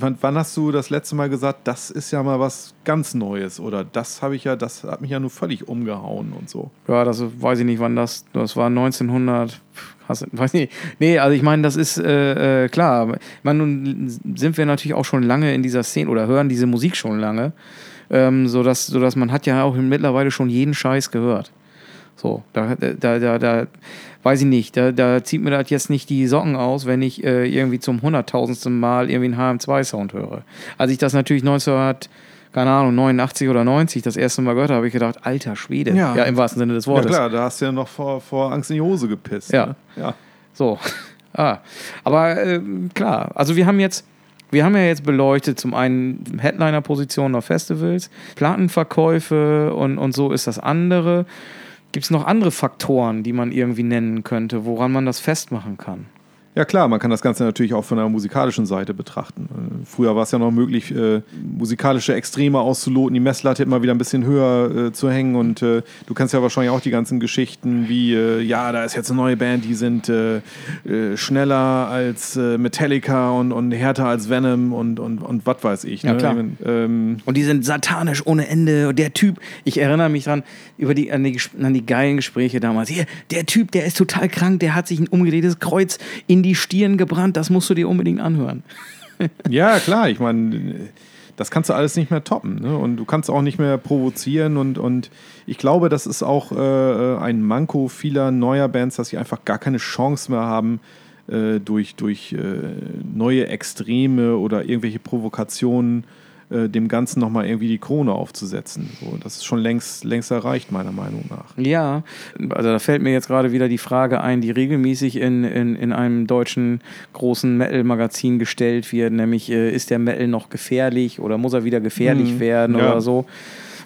fand, wann hast du das letzte Mal gesagt, das ist ja mal was ganz Neues oder das habe ich ja, das hat mich ja nur völlig umgehauen und so. Ja, das weiß ich nicht, wann das, das war 1900, hast, *laughs* weiß nicht. Nee, also ich meine, das ist äh, äh, klar. Ich meine, nun sind wir natürlich auch schon lange in dieser Szene oder hören diese Musik schon lange, ähm, sodass, sodass man hat ja auch mittlerweile schon jeden Scheiß gehört. So, da, da, da, da weiß ich nicht, da, da zieht mir das jetzt nicht die Socken aus, wenn ich äh, irgendwie zum hunderttausendsten Mal irgendwie einen HM2-Sound höre. Als ich das natürlich 1900, keine Ahnung, 89 oder 90 das erste Mal gehört habe, habe ich gedacht, alter Schwede. Ja. ja im wahrsten Sinne des Ja Wortes. klar, da hast du ja noch vor, vor Angst in die Hose gepisst. Ja. Ne? ja. So. *laughs* Ah. Aber ähm, klar, also wir haben jetzt, wir haben ja jetzt beleuchtet, zum einen Headliner-Positionen auf Festivals, Plattenverkäufe und, und so ist das andere. Gibt es noch andere Faktoren, die man irgendwie nennen könnte, woran man das festmachen kann? Ja klar, man kann das Ganze natürlich auch von der musikalischen Seite betrachten. Äh, Früher war es ja noch möglich, äh, musikalische Extreme auszuloten, die Messlatte immer wieder ein bisschen höher äh, zu hängen und äh, du kennst ja wahrscheinlich auch die ganzen Geschichten wie, äh, ja, da ist jetzt eine neue Band, die sind äh, schneller als Metallica und, und härter als Venom und, und, und was weiß ich. Ja, ne? klar. Ich mein, ähm, Und die sind satanisch ohne Ende. Und der Typ, ich erinnere mich dran, über die, an, die, an die geilen Gespräche damals. Hier, der Typ, der ist total krank, der hat sich ein umgedrehtes Kreuz in die Stirn gebrannt, das musst du dir unbedingt anhören. *laughs* Ja, klar, ich meine, das kannst du alles nicht mehr toppen. Ne? Und du kannst auch nicht mehr provozieren. Und, und ich glaube, das ist auch äh, ein Manko vieler neuer Bands, dass sie einfach gar keine Chance mehr haben, äh, durch, durch äh, neue Extreme oder irgendwelche Provokationen äh, dem Ganzen nochmal irgendwie die Krone aufzusetzen. So, das ist schon längst, längst erreicht, meiner Meinung nach. Ja, also da fällt mir jetzt gerade wieder die Frage ein, die regelmäßig in, in, in einem deutschen großen Metal-Magazin gestellt wird, nämlich äh, ist der Metal noch gefährlich oder muss er wieder gefährlich Mhm, werden ja. oder so.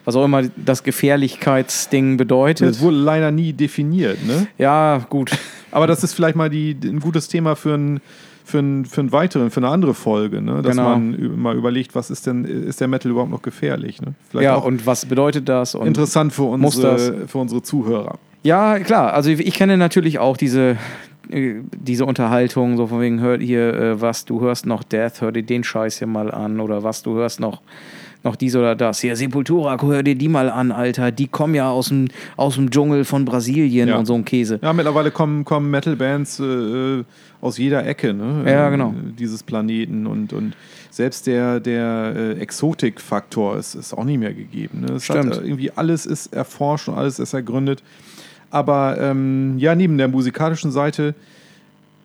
Was auch immer das Gefährlichkeitsding bedeutet. Das wurde leider nie definiert, ne? Ja, gut. Aber das ist vielleicht mal die, ein gutes Thema für einen für einen, für einen weiteren, für eine andere Folge, ne? dass Genau. man mal überlegt, was ist denn, ist der Metal überhaupt noch gefährlich? Ne? Vielleicht Ja, und was bedeutet das? Interessant für unsere, für unsere Zuhörer. Ja, klar. Also ich kenne natürlich auch diese, äh, diese Unterhaltung, so von wegen, hör hier, äh, was, du hörst noch Death, hör dir den Scheiß hier mal an. Oder was, du hörst noch, noch dies oder das. Hier, Sepultura, hör dir die mal an, Alter. Die kommen ja aus dem, aus dem Dschungel von Brasilien Ja. und so ein Käse. Ja, mittlerweile kommen, kommen Metal-Bands äh, aus jeder Ecke ne? Ja, äh, genau. dieses Planeten und, und selbst der, der äh, Exotik-Faktor ist, ist auch nicht mehr gegeben. Ne? Es Stimmt. Hat, äh, irgendwie alles ist erforscht und alles ist ergründet. Aber ähm, ja, neben der musikalischen Seite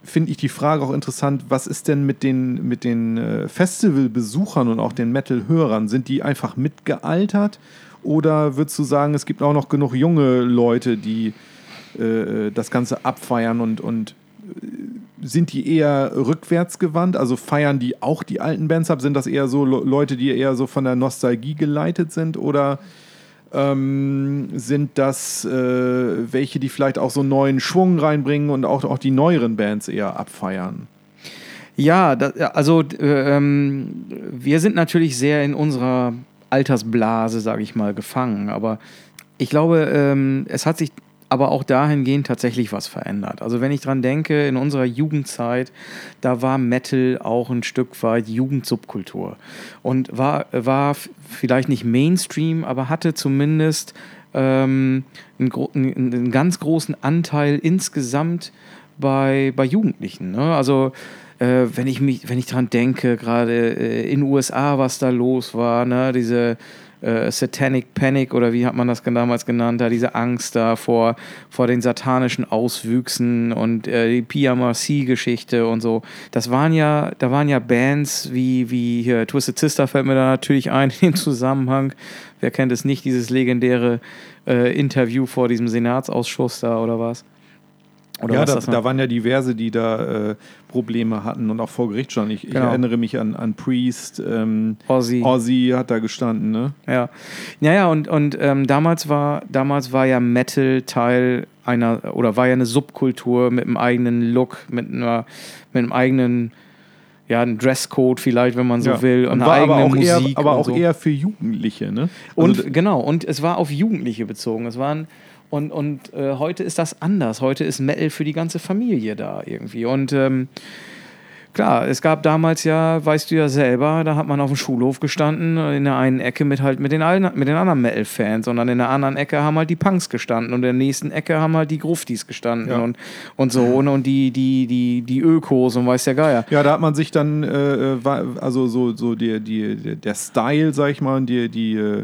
finde ich die Frage auch interessant, was ist denn mit den, mit den äh, Festivalbesuchern und auch den Metal-Hörern? Sind die einfach mitgealtert? Oder würdest du sagen, es gibt auch noch genug junge Leute, die äh, das Ganze abfeiern und, und äh, sind die eher rückwärts gewandt? Also feiern die auch die alten Bands ab? Sind das eher so Le- Leute, die eher so von der Nostalgie geleitet sind? Oder ähm, sind das äh, welche, die vielleicht auch so einen neuen Schwung reinbringen und auch, auch die neueren Bands eher abfeiern? Ja, da, ja, also äh, ähm, wir sind natürlich sehr in unserer Altersblase, sage ich mal, gefangen. Aber ich glaube, ähm, es hat sich aber auch dahingehend tatsächlich was verändert. Also wenn ich dran denke, in unserer Jugendzeit, da war Metal auch ein Stück weit Jugendsubkultur und war, war vielleicht nicht Mainstream, aber hatte zumindest ähm, einen, einen ganz großen Anteil insgesamt bei, bei Jugendlichen. Ne? Also äh, wenn ich mich, wenn ich dran denke, gerade äh, in den USA, was da los war, ne, diese äh, Satanic Panic oder wie hat man das damals genannt, da diese Angst da vor, vor den satanischen Auswüchsen und äh, die PMRC-Geschichte und so. Das waren ja, da waren ja Bands wie, wie hier Twisted Sister fällt mir da natürlich ein *laughs* in dem Zusammenhang. Wer kennt es nicht, dieses legendäre äh, Interview vor diesem Senatsausschuss da oder was? Oder ja, da, da waren ja diverse, die da äh, Probleme hatten und auch vor Gericht standen. Ich, ich Genau. erinnere mich an, an Priest, ähm, Ozzy. Ozzy hat da gestanden, ne? Ja, ja, ja und, und ähm, damals, war, damals war ja Metal Teil einer, oder war ja eine Subkultur mit einem eigenen Look, mit, einer, mit einem eigenen, ja, einem Dresscode vielleicht, wenn man so Ja. will, und, Und eine war aber eigene auch, eher, Musik. aber und auch so. eher für Jugendliche, ne? Und Also, genau, und es war auf Jugendliche bezogen. Es waren und, und äh, heute ist das anders. Heute ist Metal für die ganze Familie da irgendwie. Und ähm, klar, es gab damals ja, weißt du ja selber, da hat man auf dem Schulhof gestanden, in der einen Ecke mit halt mit den, allen, mit den anderen Metal-Fans und dann in der anderen Ecke haben halt die Punks gestanden und in der nächsten Ecke haben halt die Gruftis gestanden Ja. und, und so und, und die, die, die, die Ökos und weiß der Geier. ja, da hat man sich dann, äh, äh, also so, so die, die, der Style, sag ich mal, die, die, äh,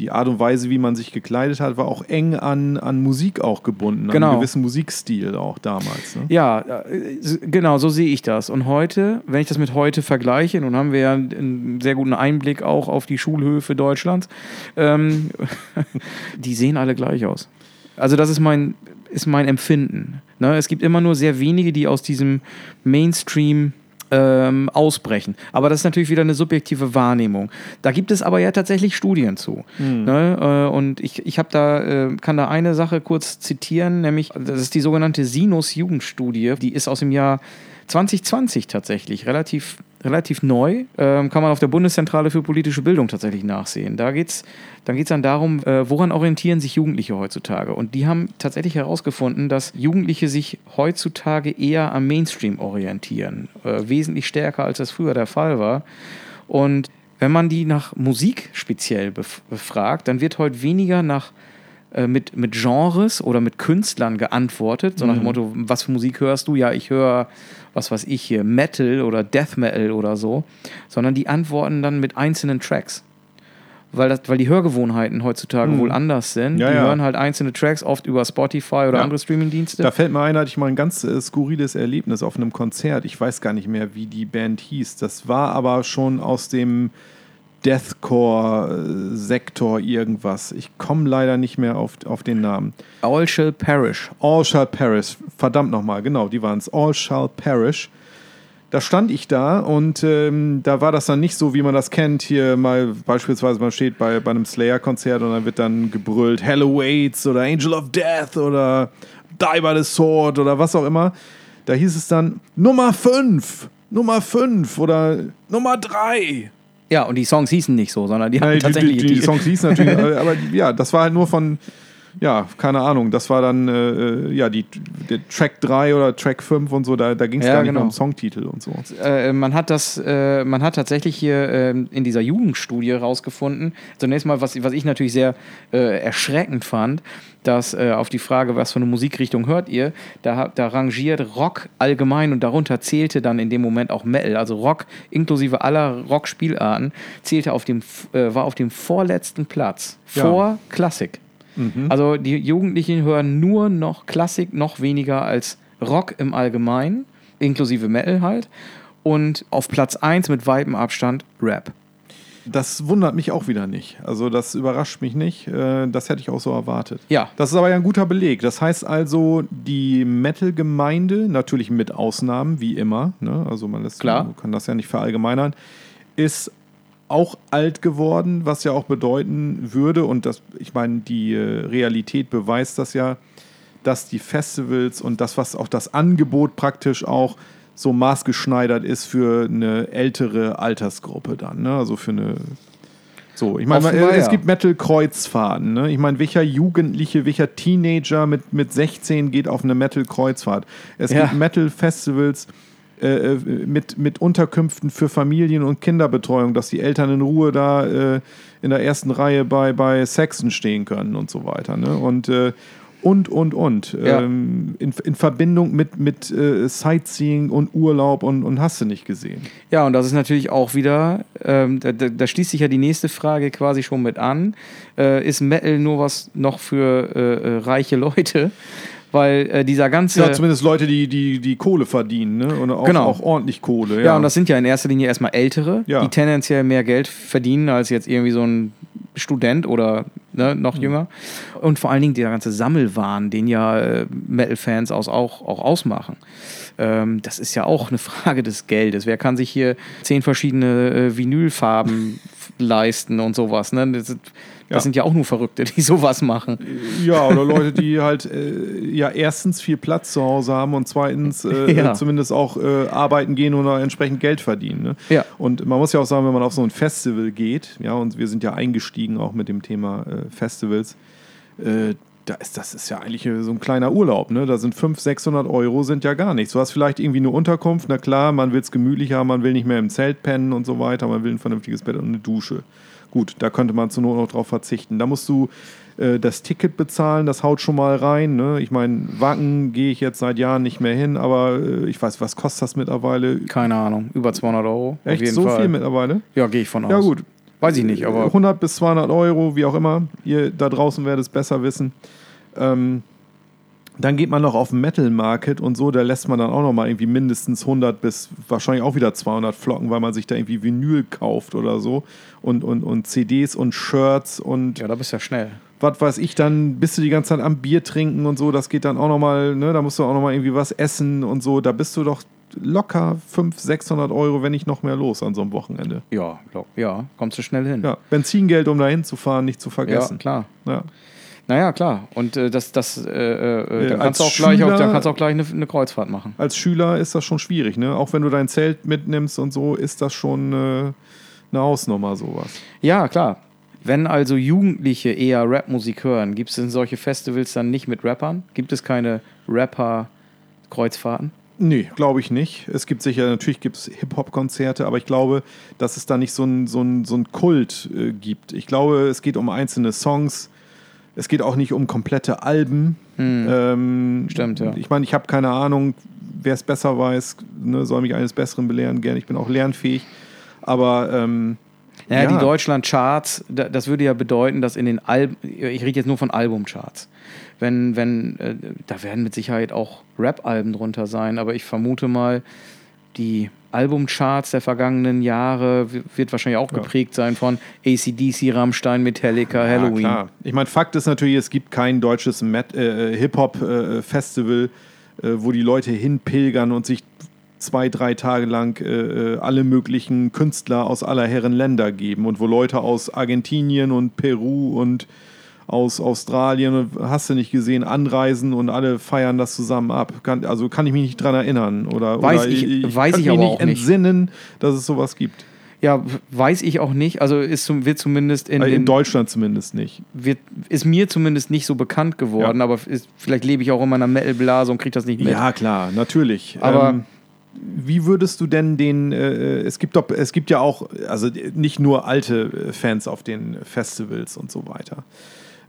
die Art und Weise, wie man sich gekleidet hat, war auch eng an, an Musik auch gebunden, an Genau. einen gewissen Musikstil auch damals. Ne? Ja, äh, genau, so sehe ich das. Und heute, wenn ich das mit heute vergleiche, nun haben wir ja einen sehr guten Einblick auch auf die Schulhöfe Deutschlands, ähm, *laughs* die sehen alle gleich aus. Also das ist mein, ist mein Empfinden. Ne? Es gibt immer nur sehr wenige, die aus diesem Mainstream ähm, ausbrechen. Aber das ist natürlich wieder eine subjektive Wahrnehmung. Da gibt es aber ja tatsächlich Studien zu. Ne? Äh, und ich, ich habe da, äh, kann da eine Sache kurz zitieren, nämlich das ist die sogenannte Sinus-Jugendstudie. Die ist aus dem Jahr 2020 tatsächlich, relativ, relativ neu. Ähm, kann man auf der Bundeszentrale für politische Bildung tatsächlich nachsehen. Da geht's, dann geht es dann darum, äh, woran orientieren sich Jugendliche heutzutage? Und die haben tatsächlich herausgefunden, dass Jugendliche sich heutzutage eher am Mainstream orientieren. Äh, wesentlich stärker, als das früher der Fall war. Und wenn man die nach Musik speziell bef befragt, dann wird heute weniger nach äh, mit, mit Genres oder mit Künstlern geantwortet, so nach dem Motto, was für Musik hörst du? Ja, ich höre, was weiß ich hier, Metal oder Death Metal oder so, sondern die antworten dann mit einzelnen Tracks. Weil, das, weil die Hörgewohnheiten heutzutage wohl anders sind. Ja, die ja. hören halt einzelne Tracks, oft über Spotify oder Ja. andere Streamingdienste. Da fällt mir ein, hatte ich mal ein ganz äh, skurriles Erlebnis auf einem Konzert. Ich weiß gar nicht mehr, wie die Band hieß. Das war aber schon aus dem Deathcore-Sektor irgendwas. Ich komme leider nicht mehr auf, auf den Namen. All Shall Perish. All Shall Perish. Verdammt nochmal, genau, die waren es. All Shall Perish. Da stand ich da und ähm, da war das dann nicht so, wie man das kennt. Hier mal beispielsweise, man steht bei, bei einem Slayer-Konzert und dann wird dann gebrüllt Hello Waits oder Angel of Death oder Die by the Sword oder was auch immer. Da hieß es dann Nummer 5, Nummer 5 oder Nummer 3. Ja, und die Songs hießen nicht so, sondern die hatten Nein, die, tatsächlich die, die Songs hießen natürlich, *laughs* aber ja, das war halt nur von, ja, keine Ahnung, das war dann, äh, ja, die, der Track 3 oder Track 5 und so, da, da ging es Ja, gar nicht genau. mehr um Songtitel und so. äh, man hat das, äh, man hat tatsächlich hier ähm, in dieser Jugendstudie rausgefunden. Zunächst mal, was, was ich natürlich sehr äh, erschreckend fand, dass äh, auf die Frage, was für eine Musikrichtung hört ihr, da, da rangiert Rock allgemein und darunter zählte dann in dem Moment auch Metal, also Rock inklusive aller Rock-Spielarten, zählte auf dem, äh, war auf dem vorletzten Platz Ja. vor Klassik. Also die Jugendlichen hören nur noch Klassik, noch weniger als Rock im Allgemeinen. inklusive Metal halt. Und auf Platz 1 mit weitem Abstand Rap. Das wundert mich auch wieder nicht. Also das überrascht mich nicht. Äh, Das hätte ich auch so erwartet. Ja. Das ist aber ja ein guter Beleg. Das heißt also, die Metal-Gemeinde, natürlich mit Ausnahmen, wie immer, ne? also man lässt, Klar. kann das ja nicht verallgemeinern, ist auch alt geworden, was ja auch bedeuten würde, und das, ich meine, die äh, Realität beweist das ja, dass die Festivals und das, was auch das Angebot praktisch auch so maßgeschneidert ist für eine ältere Altersgruppe dann, ne? also für eine so, ich meine, es ja. gibt Metal-Kreuzfahrten. Ne? Ich meine, welcher Jugendliche, welcher Teenager mit, mit 16 geht auf eine Metal-Kreuzfahrt? Es Ja. gibt Metal-Festivals äh, äh, mit, mit Unterkünften für Familien- und Kinderbetreuung, dass die Eltern in Ruhe da äh, in der ersten Reihe bei, bei Saxon stehen können und so weiter. Ne? Und, äh, und, und, und. Ja. Ähm, in, in Verbindung mit, mit äh, Sightseeing und Urlaub und, und hast du nicht gesehen. Ja, und das ist natürlich auch wieder, ähm, da, da, da schließt sich ja die nächste Frage quasi schon mit an. Äh, ist Metal nur was noch für äh, äh, reiche Leute? Weil äh, dieser ganze. Ja, zumindest Leute, die, die, die Kohle verdienen, ne? Und auch, Genau. auch ordentlich Kohle. Ja, Ja, und das sind ja in erster Linie erstmal Ältere, Ja. die tendenziell mehr Geld verdienen als jetzt irgendwie so ein Student oder ne, noch Mhm. jünger. Und vor allen Dingen der ganze Sammelwahn, den ja äh, Metal-Fans auch, auch ausmachen. Ähm, das ist ja auch eine *laughs* Frage des Geldes. Wer kann sich hier zehn verschiedene äh, Vinylfarben *laughs* leisten und sowas? Ne? Das, sind- das Ja. sind ja auch nur Verrückte, die *laughs* sowas machen. ja, oder Leute, die halt äh, ja erstens viel Platz zu Hause haben und zweitens äh, *laughs* Ja. zumindest auch äh, arbeiten gehen und auch entsprechend Geld verdienen. Ne? Ja. Und man muss ja auch sagen, wenn man auf so ein Festival geht, ja, und wir sind ja eingestiegen auch mit dem Thema äh, Festivals, äh, da ist, das ist ja eigentlich äh, so ein kleiner Urlaub, ne? Da sind 500, 600 Euro sind ja gar nichts. Du hast vielleicht irgendwie eine Unterkunft, na klar, man will es gemütlich haben, man will nicht mehr im Zelt pennen und so weiter, man will ein vernünftiges Bett und eine Dusche. Gut, da könnte man zur Not noch drauf verzichten. Da musst du äh, das Ticket bezahlen, das haut schon mal rein. Ne? Ich meine, Wacken gehe ich jetzt seit Jahren nicht mehr hin, aber äh, ich weiß, was kostet das mittlerweile? Keine Ahnung, über 200 Euro. Echt so Fall. viel mittlerweile? Ja, gehe ich von aus. Ja, gut. Weiß ich nicht, aber 100 bis 200 Euro, wie auch immer. Ihr da draußen werdet es besser wissen. Ähm, dann geht man noch auf den Metal Market und so, da lässt man dann auch noch mal irgendwie mindestens 100 bis wahrscheinlich auch wieder 200 flocken, weil man sich da irgendwie Vinyl kauft oder so und, und, und CDs und Shirts und ja, da bist du ja schnell. was weiß ich, dann bist du die ganze Zeit am Bier trinken und so, das geht dann auch noch mal, ne, da musst du auch noch mal irgendwie was essen und so, da bist du doch locker 500, 600 Euro, wenn nicht noch mehr los an so einem Wochenende. Ja, glaub, ja, kommst du schnell hin. Ja, Benzingeld, um da hinzufahren, nicht zu Ja, vergessen. klar. Ja. Naja, klar. Und äh, das, das, äh, äh, Äh, dann, kannst du auch gleich, auch, dann kannst du auch gleich eine, eine Kreuzfahrt machen. Als Schüler ist das schon schwierig, ne? Auch wenn du dein Zelt mitnimmst und so, ist das schon äh, eine Hausnummer, sowas. Ja, klar. Wenn also Jugendliche eher Rapmusik hören, gibt es denn solche Festivals dann nicht mit Rappern? Gibt es keine Rapper-Kreuzfahrten? Nee, glaube ich nicht. Es gibt sicher, natürlich gibt es Hip-Hop-Konzerte, aber ich glaube, dass es da nicht so einen so ein, so ein Kult äh, gibt. Ich glaube, es geht um einzelne Songs. Es geht auch nicht um komplette Alben. Ähm, Stimmt, ja. Ich meine, ich habe keine Ahnung, wer es besser weiß, ne, soll mich eines Besseren belehren, gerne. Ich bin auch lernfähig. Aber ähm, Naja, Ja. die Deutschland-Charts, da- das würde ja bedeuten, dass in den Alben, ich rede jetzt nur von Albumcharts, wenn, wenn, äh, da werden mit Sicherheit auch Rap-Alben drunter sein, aber ich vermute mal, die Albumcharts der vergangenen Jahre wird wahrscheinlich auch geprägt sein von ACDC, Rammstein, Metallica, Halloween. Ja, klar. Ich meine, Fakt ist natürlich, es gibt kein deutsches Met- äh, Hip-Hop-Festival, äh, wo die Leute hinpilgern und sich zwei, drei Tage lang äh, äh, alle möglichen Künstler aus aller Herren Länder geben und wo Leute aus Argentinien und Peru und aus Australien, hast du nicht gesehen, anreisen und alle feiern das zusammen ab. Kann, also kann ich mich nicht dran erinnern. Oder, Weiß oder ich- weiß kann ich mich aber nicht auch nicht. entsinnen, dass es sowas gibt. Ja, weiß ich auch nicht. Also ist, wird zumindest in, Also in den, Deutschland zumindest nicht. wird, ist mir zumindest nicht so bekannt geworden, Ja. aber ist, vielleicht lebe ich auch in meiner Metal-Blase und kriege das nicht mit. Ja, klar, natürlich. Aber- ähm, wie würdest du denn den, äh, es gibt doch, es gibt ja auch, also nicht nur alte äh, Fans auf den Festivals und so weiter.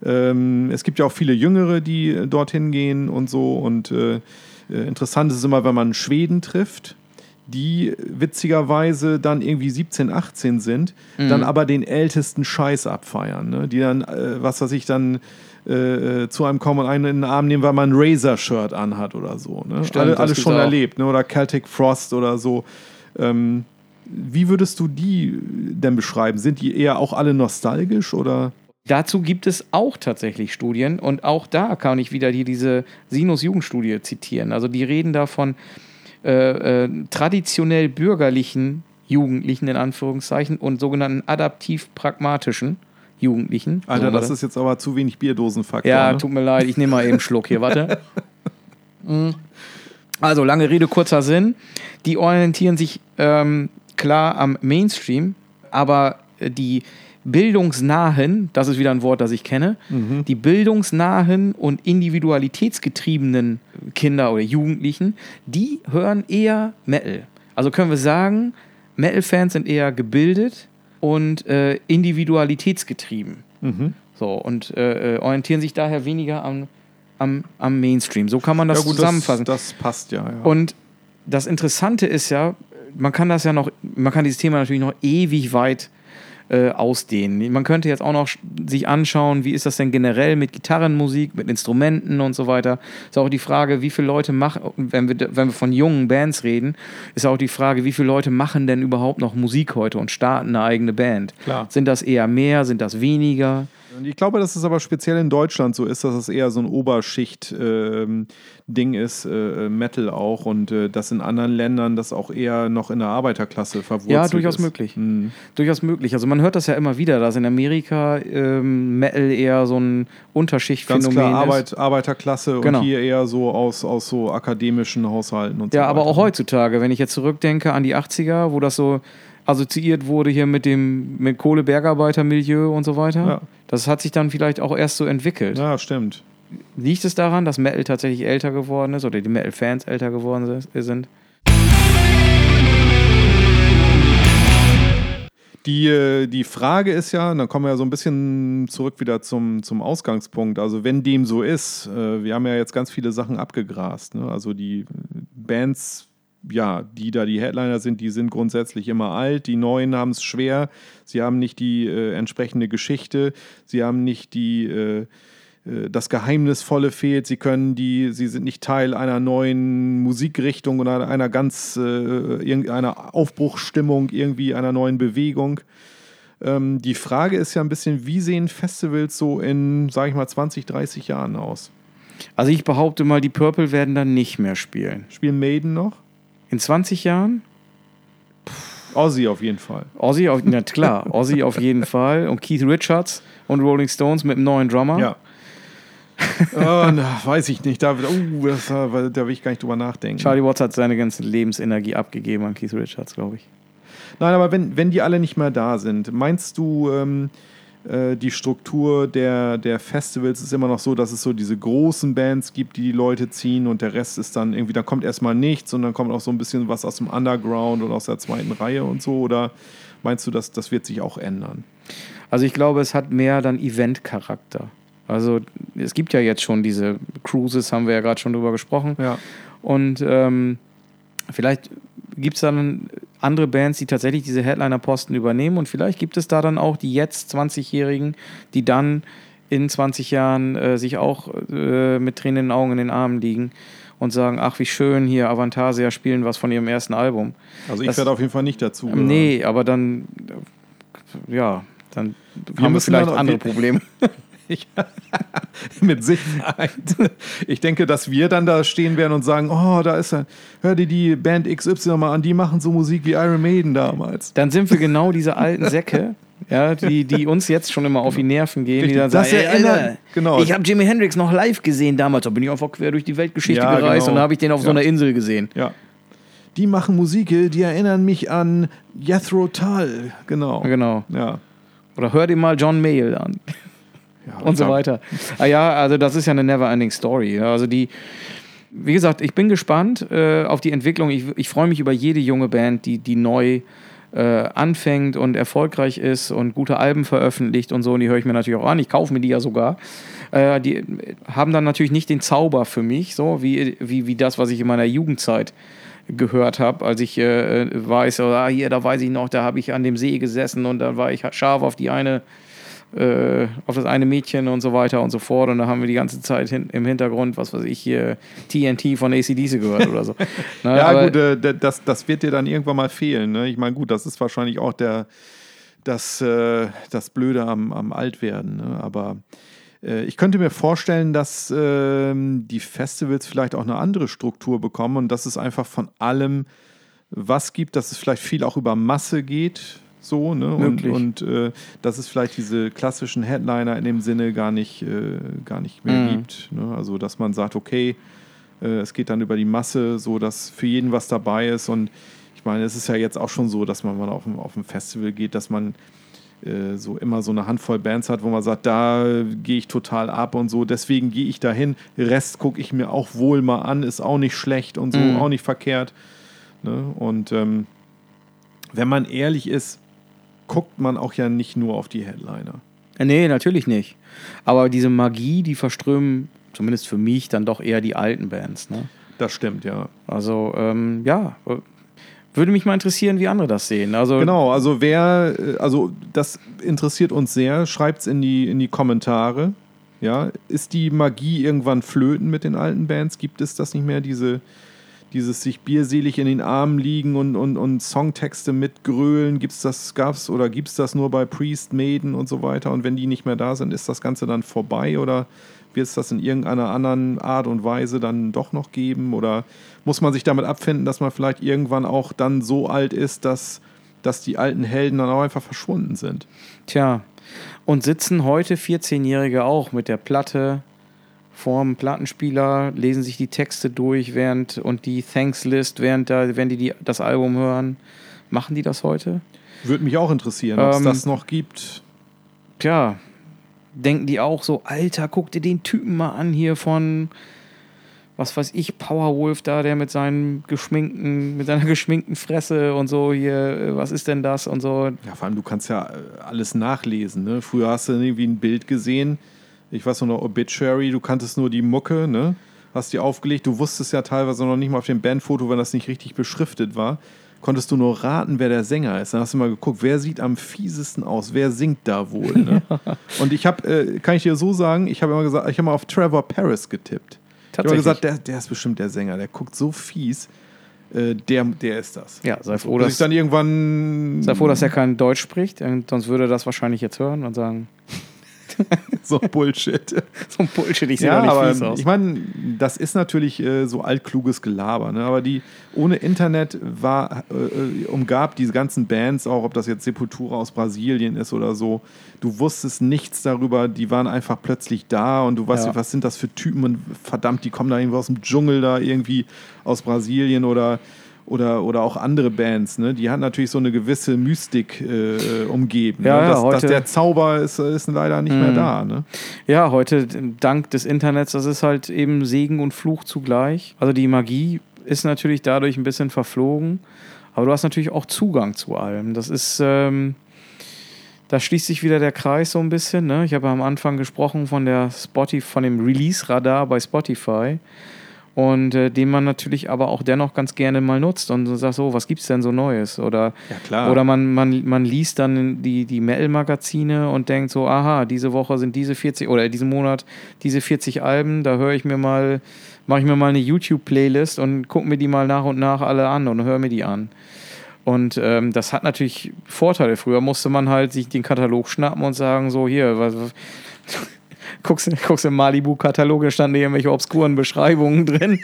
Ähm, es gibt ja auch viele Jüngere, die äh, dorthin gehen und so. Und äh, äh, interessant ist es immer, wenn man Schweden trifft, die witzigerweise dann irgendwie 17, 18 sind, dann aber den ältesten Scheiß abfeiern. Ne? Die dann, äh, was weiß ich, dann äh, zu einem kommen und einen in den Arm nehmen, weil man ein Razer-Shirt anhat oder so. Ne? Stimmt, alle alles schon auch. erlebt. Ne? Oder Celtic Frost oder so. Ähm, wie würdest du die denn beschreiben? Sind die eher auch alle nostalgisch oder? Dazu gibt es auch tatsächlich Studien und auch da kann ich wieder die, diese Sinus-Jugendstudie zitieren. Also die reden da von äh, äh, traditionell bürgerlichen Jugendlichen in Anführungszeichen und sogenannten adaptiv-pragmatischen Jugendlichen. Alter, So, das ist jetzt aber zu wenig Bierdosenfaktor. Ja, ne? tut mir leid, ich nehme mal eben einen Schluck hier, warte. *laughs* Mm. Also, lange Rede, kurzer Sinn. Die orientieren sich ähm, klar am Mainstream, aber äh, die bildungsnahen, das ist wieder ein Wort, das ich kenne, die bildungsnahen und individualitätsgetriebenen Kinder oder Jugendlichen, die hören eher Metal. Also können wir sagen, Metal-Fans sind eher gebildet und äh, individualitätsgetrieben. So, und äh, äh, orientieren sich daher weniger am, am, am Mainstream. So kann man das ja, gut, zusammenfassen. Das, das passt ja. ja. Und das Interessante ist ja, man kann das ja noch, man kann dieses Thema natürlich noch ewig weit äh, ausdehnen. Man könnte jetzt auch noch sich anschauen, wie ist das denn generell mit Gitarrenmusik, mit Instrumenten und so weiter. Ist auch die Frage, wie viele Leute machen, wenn wir, wenn wir von jungen Bands reden, ist auch die Frage, wie viele Leute machen denn überhaupt noch Musik heute und starten eine eigene Band? Klar. Sind das eher mehr, sind das weniger? Und ich glaube, dass es aber speziell in Deutschland so ist, dass es eher so ein Oberschicht-Ding ist, äh, Metal auch, und äh, dass in anderen Ländern das auch eher noch in der Arbeiterklasse verwurzelt Ja, durchaus ist. möglich. Mhm. Durchaus möglich. Also man hört das ja immer wieder, dass in Amerika ähm, Metal eher so ein Ganz Unterschichtphänomen klar ist. Arbeit, Arbeiterklasse Genau. und hier eher so aus, aus so akademischen Haushalten und so Ja, aber auch heutzutage, wenn ich jetzt zurückdenke an die 80er, wo das so assoziiert wurde hier mit dem mit Kohlebergarbeitermilieu und so weiter. Ja. Das hat sich dann vielleicht auch erst so entwickelt. Ja, stimmt. Liegt es daran, dass Metal tatsächlich älter geworden ist oder die Metal-Fans älter geworden si- sind? Die, äh, die Frage ist ja, und dann kommen wir ja so ein bisschen zurück wieder zum, zum Ausgangspunkt. Also, wenn dem so ist, äh, wir haben ja jetzt ganz viele Sachen abgegrast. Ne? Also, die Bands, ja, die da die Headliner sind, die sind grundsätzlich immer alt. Die Neuen haben es schwer. Sie haben nicht die äh, entsprechende Geschichte. Sie haben nicht die. Äh, äh, das Geheimnisvolle fehlt. Sie können die, sie sind nicht Teil einer neuen Musikrichtung oder einer ganz äh, irgendeiner Aufbruchsstimmung, irgendwie einer neuen Bewegung. Ähm, die Frage ist ja ein bisschen, wie sehen Festivals so in, sag ich mal, 20, 30 Jahren aus? Also ich behaupte mal, die Purple werden dann nicht mehr spielen. Spielen Maiden noch? In 20 Jahren? Ozzy auf jeden Fall. Ozzy, auf, na *laughs* klar, Ozzy auf jeden Fall und Keith Richards und Rolling Stones mit einem neuen Drummer. Ja. *laughs* oh, na, weiß ich nicht. Da, uh, das, da da will ich gar nicht drüber nachdenken. Charlie Watts hat seine ganze Lebensenergie abgegeben an Keith Richards, glaube ich. Nein, aber wenn, wenn die alle nicht mehr da sind, meinst du, ähm, äh, die Struktur der, der Festivals ist immer noch so, dass es so diese großen Bands gibt, die die Leute ziehen und der Rest ist dann irgendwie, da kommt erstmal nichts und dann kommt auch so ein bisschen was aus dem Underground und aus der zweiten Reihe und so? Oder meinst du, dass das wird sich auch ändern? Also ich glaube, es hat mehr dann Event-Charakter. Also es gibt ja jetzt schon diese Cruises, haben wir ja gerade schon drüber gesprochen. Ja. Und ähm, vielleicht gibt es dann andere Bands, die tatsächlich diese Headliner-Posten übernehmen. Und vielleicht gibt es da dann auch die jetzt 20-Jährigen, die dann in 20 Jahren äh, sich auch äh, mit Tränen in den Augen in den Armen liegen und sagen, ach wie schön, hier Avantasia spielen was von ihrem ersten Album. Also ich Das- werde auf jeden Fall nicht dazu. Ähm, nee, aber dann, ja, dann haben wir vielleicht dann- andere wir- *laughs* Probleme. *laughs* Mit Sicherheit. Ich denke, dass wir dann da stehen werden und sagen, oh, da ist er. Hör dir die Band XY mal an, die machen so Musik wie Iron Maiden damals. Dann sind wir genau diese alten Säcke, ja, die, die uns jetzt schon immer auf die Nerven gehen, die Richtig, dann das sagen, ey, erinnert- Alter, genau. ich habe Jimi Hendrix noch live gesehen damals, da bin ich einfach quer durch die Weltgeschichte Ja, gereist genau. und da habe ich den auf so Ja. einer Insel gesehen. Ja. Die machen Musik, die erinnern mich an Jethro Tull. Genau. Genau. Ja. Oder hör dir mal John Mayall an ja und so weiter. Ah ja, also das ist ja eine never-ending Story. Also die, wie gesagt, ich bin gespannt äh, auf die Entwicklung. Ich, ich freue mich über jede junge Band, die, die neu äh, anfängt und erfolgreich ist und gute Alben veröffentlicht und so. Und die höre ich mir natürlich auch an. Ich kaufe mir die ja sogar. Äh, die haben dann natürlich nicht den Zauber für mich, so wie, wie, wie das, was ich in meiner Jugendzeit gehört habe, als ich äh, weiß, so, ah, hier, da weiß ich noch, da habe ich an dem See gesessen und da war ich scharf auf die eine äh, auf das eine Mädchen und so weiter und so fort. Und da haben wir die ganze Zeit hin, im Hintergrund, was weiß ich hier, TNT von ACDC gehört oder so. *laughs* Ne, Ja, gut, äh, das, das wird dir dann irgendwann mal fehlen. Ne? Ich meine, gut, das ist wahrscheinlich auch der, das, äh, das Blöde am, am Altwerden. Ne? Aber äh, ich könnte mir vorstellen, dass ähm, die Festivals vielleicht auch eine andere Struktur bekommen und dass es einfach von allem was gibt, dass es vielleicht viel auch über Masse geht. So, ne? Und, Möglich. und äh, dass es vielleicht diese klassischen Headliner in dem Sinne gar nicht, äh, gar nicht mehr Mhm. gibt. Ne? Also, dass man sagt, okay, äh, es geht dann über die Masse, so dass für jeden was dabei ist. Und ich meine, es ist ja jetzt auch schon so, dass man mal auf ein, auf ein Festival geht, dass man äh, so immer so eine Handvoll Bands hat, wo man sagt, da äh, gehe ich total ab und so. Deswegen gehe ich dahin. Rest gucke ich mir auch wohl mal an, ist auch nicht schlecht und so, Mhm. auch nicht verkehrt. Ne? Und ähm, wenn man ehrlich ist, guckt man auch ja nicht nur auf die Headliner. Äh, Nee, natürlich nicht. Aber diese Magie, die verströmen, zumindest für mich, dann doch eher die alten Bands. Ne? Das stimmt, ja. Also, ähm, ja, würde mich mal interessieren, wie andere das sehen. Also, Genau, also wer, äh, also das interessiert uns sehr, schreibt es in die, in die Kommentare. Ja, ist die Magie irgendwann flöten mit den alten Bands? Gibt es das nicht mehr, diese, dieses sich bierselig in den Armen liegen und, und, und Songtexte mitgrölen? Gibt's das, gab's oder gibt es das nur bei Priest, Maiden und so weiter? Und wenn die nicht mehr da sind, ist das Ganze dann vorbei oder wird es das in irgendeiner anderen Art und Weise dann doch noch geben? Oder muss man sich damit abfinden, dass man vielleicht irgendwann auch dann so alt ist, dass, dass die alten Helden dann auch einfach verschwunden sind? Tja, und sitzen heute 14-Jährige auch mit der Platte vorm Plattenspieler, lesen sich die Texte durch während und die Thanks-List, während, da, während die, die das Album hören. Machen die das heute? Würde mich auch interessieren, ob es Ähm, das noch gibt. Tja, denken die auch so, Alter, guck dir den Typen mal an hier von, was weiß ich, Powerwolf da, der mit seinen geschminkten, mit seiner *laughs* geschminkten Fresse und so hier, äh, was ist denn das und so. Ja, vor allem, du kannst ja äh, alles nachlesen. Ne? Früher hast du irgendwie ein Bild gesehen, ich weiß noch, Obituary, du kanntest nur die Mucke, ne? hast die aufgelegt, du wusstest ja teilweise noch nicht mal auf dem Bandfoto, wenn das nicht richtig beschriftet war, konntest du nur raten, wer der Sänger ist. Dann hast du mal geguckt, wer sieht am fiesesten aus, wer singt da wohl. Ne? Und ich habe, äh, kann ich dir so sagen, ich habe immer gesagt, ich habe mal auf Trevor Paris getippt. Ich habe gesagt, der, der ist bestimmt der Sänger, der guckt so fies, äh, der, der ist das. ja, sei froh, dass, ich dann irgendwann sei froh, dass er kein Deutsch spricht, sonst würde er das wahrscheinlich jetzt hören und sagen, *laughs* so Bullshit. so ein Bullshit, ich sehe Ja, doch nicht aber fies aus. ich meine, das ist natürlich äh, so altkluges Gelaber. Ne? Aber die ohne Internet war äh, umgab diese ganzen Bands auch, ob das jetzt Sepultura aus Brasilien ist oder so. Du wusstest nichts darüber. Die waren einfach plötzlich da und du weißt, Ja. was sind das für Typen und verdammt, die kommen da irgendwo aus dem Dschungel da irgendwie aus Brasilien oder oder, oder auch andere Bands, ne? die hatten natürlich so eine gewisse Mystik äh, umgeben. Ja, ne? ja, dass, dass heute- der Zauber ist, ist leider nicht mehr Mhm. da. Ne? Ja, heute dank des Internets, das ist halt eben Segen und Fluch zugleich. Also die Magie ist natürlich dadurch ein bisschen verflogen, aber du hast natürlich auch Zugang zu allem. Das ist, ähm, da schließt sich wieder der Kreis so ein bisschen. Ne? Ich habe am Anfang gesprochen von der Spotify, von dem Release-Radar bei Spotify. Und äh, den man natürlich aber auch dennoch ganz gerne mal nutzt und sagt, so, was gibt's denn so Neues? Oder Ja, klar. oder man, man, man liest dann die, die Metal-Magazine und denkt so, aha, diese Woche sind diese 40 oder diesen Monat diese 40 Alben, da höre ich mir mal, mache ich mir mal eine YouTube-Playlist und gucke mir die mal nach und nach alle an und höre mir die an. Und ähm, das hat natürlich Vorteile. Früher musste man halt sich den Katalog schnappen und sagen, so hier, was, was guckst, guckst im Malibu-Katalog, da standen irgendwelche obskuren Beschreibungen drin.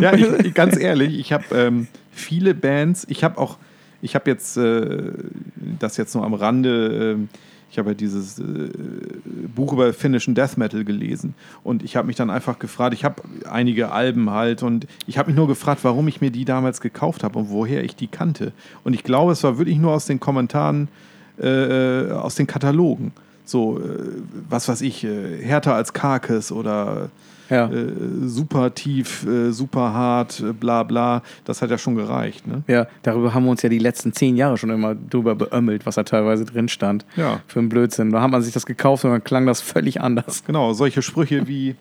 Ja, ich, *laughs* ganz ehrlich, ich habe ähm, viele Bands, ich habe auch, ich habe jetzt äh, das jetzt nur am Rande, ähm, ich habe ja dieses äh, Buch über finnischen Death Metal gelesen und ich habe mich dann einfach gefragt, ich habe einige Alben halt und ich habe mich nur gefragt, warum ich mir die damals gekauft habe und woher ich die kannte. Und ich glaube, es war wirklich nur aus den Kommentaren, äh, aus den Katalogen. So, äh, was weiß ich, äh, härter als Carcass oder Ja. äh, super tief, äh, super hart, äh, bla bla. Das hat ja schon gereicht. Ne? Ja, darüber haben wir uns ja die letzten zehn Jahre schon immer drüber beömmelt, was da teilweise drin stand. Ja. Für einen Blödsinn. Da hat man sich das gekauft und dann klang das völlig anders. Genau, solche Sprüche wie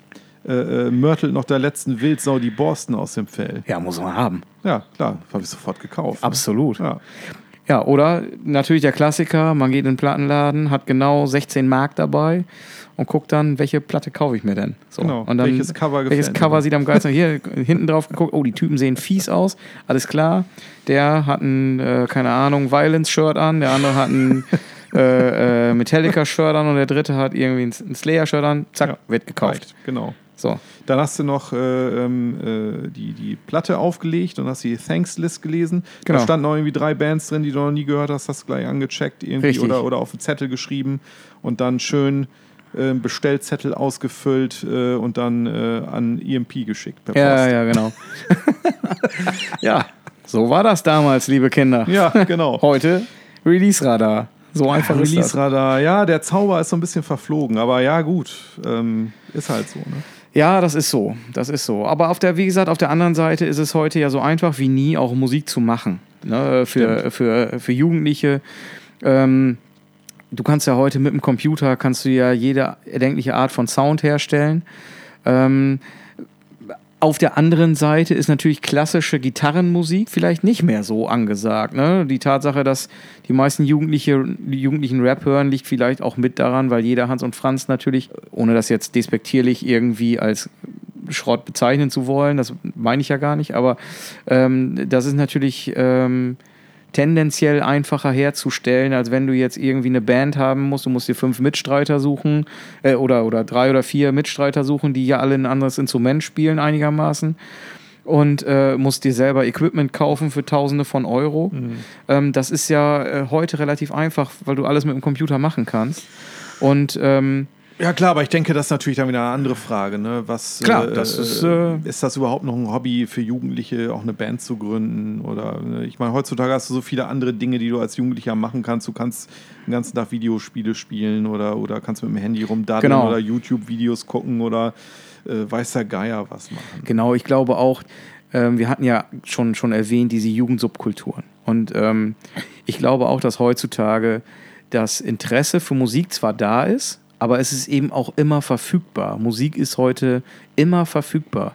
äh, äh, mörtelt noch der letzten Wildsau die Borsten aus dem Fell. Ja, muss man haben. Ja, klar, habe ich sofort gekauft. ne? Absolut. Ja, Ja, oder natürlich der Klassiker, man geht in den Plattenladen, hat genau 16 Mark dabei und guckt dann, welche Platte kaufe ich mir denn? So. Genau. Und dann, Welches Cover welches Cover mir? sieht am geilsten aus? Hier hinten drauf geguckt, oh, die Typen sehen fies aus, alles klar. Der hat ein, äh, keine Ahnung, Violence-Shirt an, der andere hat ein *laughs* äh, äh, Metallica-Shirt an und der dritte hat irgendwie ein, Slayer-Shirt an, zack, Ja, wird gekauft. Reicht, genau. So. Dann hast du noch äh, ähm, äh, die, die Platte aufgelegt und hast die Thanks-List gelesen. Genau. Da standen auch irgendwie drei Bands drin, die du noch nie gehört hast, hast du gleich angecheckt irgendwie Richtig. oder, oder auf den Zettel geschrieben und dann schön äh, Bestellzettel ausgefüllt äh, und dann äh, an EMP geschickt per Ja, Post. ja, genau. *laughs* ja, so war das damals, liebe Kinder. Ja, genau. Heute Release-Radar. So einfach ist das. Release-Radar, ja, der Zauber ist so ein bisschen verflogen, aber ja, gut, ähm, ist halt so. Ne? Ja, das ist so. Das ist so. Aber auf der, wie gesagt, auf der anderen Seite ist es heute ja so einfach wie nie, auch Musik zu machen. Ne? Für, für, für Jugendliche. Ähm, du kannst ja heute mit dem Computer kannst du ja jede erdenkliche Art von Sound herstellen. Ähm, auf der anderen Seite ist natürlich klassische Gitarrenmusik vielleicht nicht mehr so angesagt. Ne? Die Tatsache, dass die meisten Jugendliche, die Jugendlichen Rap hören, liegt vielleicht auch mit daran, weil jeder Hans und Franz natürlich, ohne das jetzt despektierlich irgendwie als Schrott bezeichnen zu wollen, das meine ich ja gar nicht, aber ähm, das ist natürlich ähm, tendenziell einfacher herzustellen, als wenn du jetzt irgendwie eine Band haben musst. Du musst dir fünf Mitstreiter suchen äh, oder, oder drei oder vier Mitstreiter suchen, die ja alle ein anderes Instrument spielen einigermaßen. Und äh, musst dir selber Equipment kaufen für Tausende von Euro. Ähm, das ist ja äh, heute relativ einfach, weil du alles mit dem Computer machen kannst. Und ähm, Ja klar, aber ich denke, das ist natürlich dann wieder eine andere Frage. Ne? Was, Klar, das ist, äh, ist das überhaupt noch ein Hobby für Jugendliche, auch eine Band zu gründen? Oder ne? ich meine, heutzutage hast du so viele andere Dinge, die du als Jugendlicher machen kannst. Du kannst den ganzen Tag Videospiele spielen oder, oder kannst mit dem Handy rumdaddeln Genau. oder YouTube-Videos gucken oder äh, weiß der Geier was machen. Genau, ich glaube auch, ähm, wir hatten ja schon, schon erwähnt, diese Jugendsubkulturen. Und ähm, ich glaube auch, dass heutzutage das Interesse für Musik zwar da ist, aber es ist eben auch immer verfügbar. Musik ist heute immer verfügbar.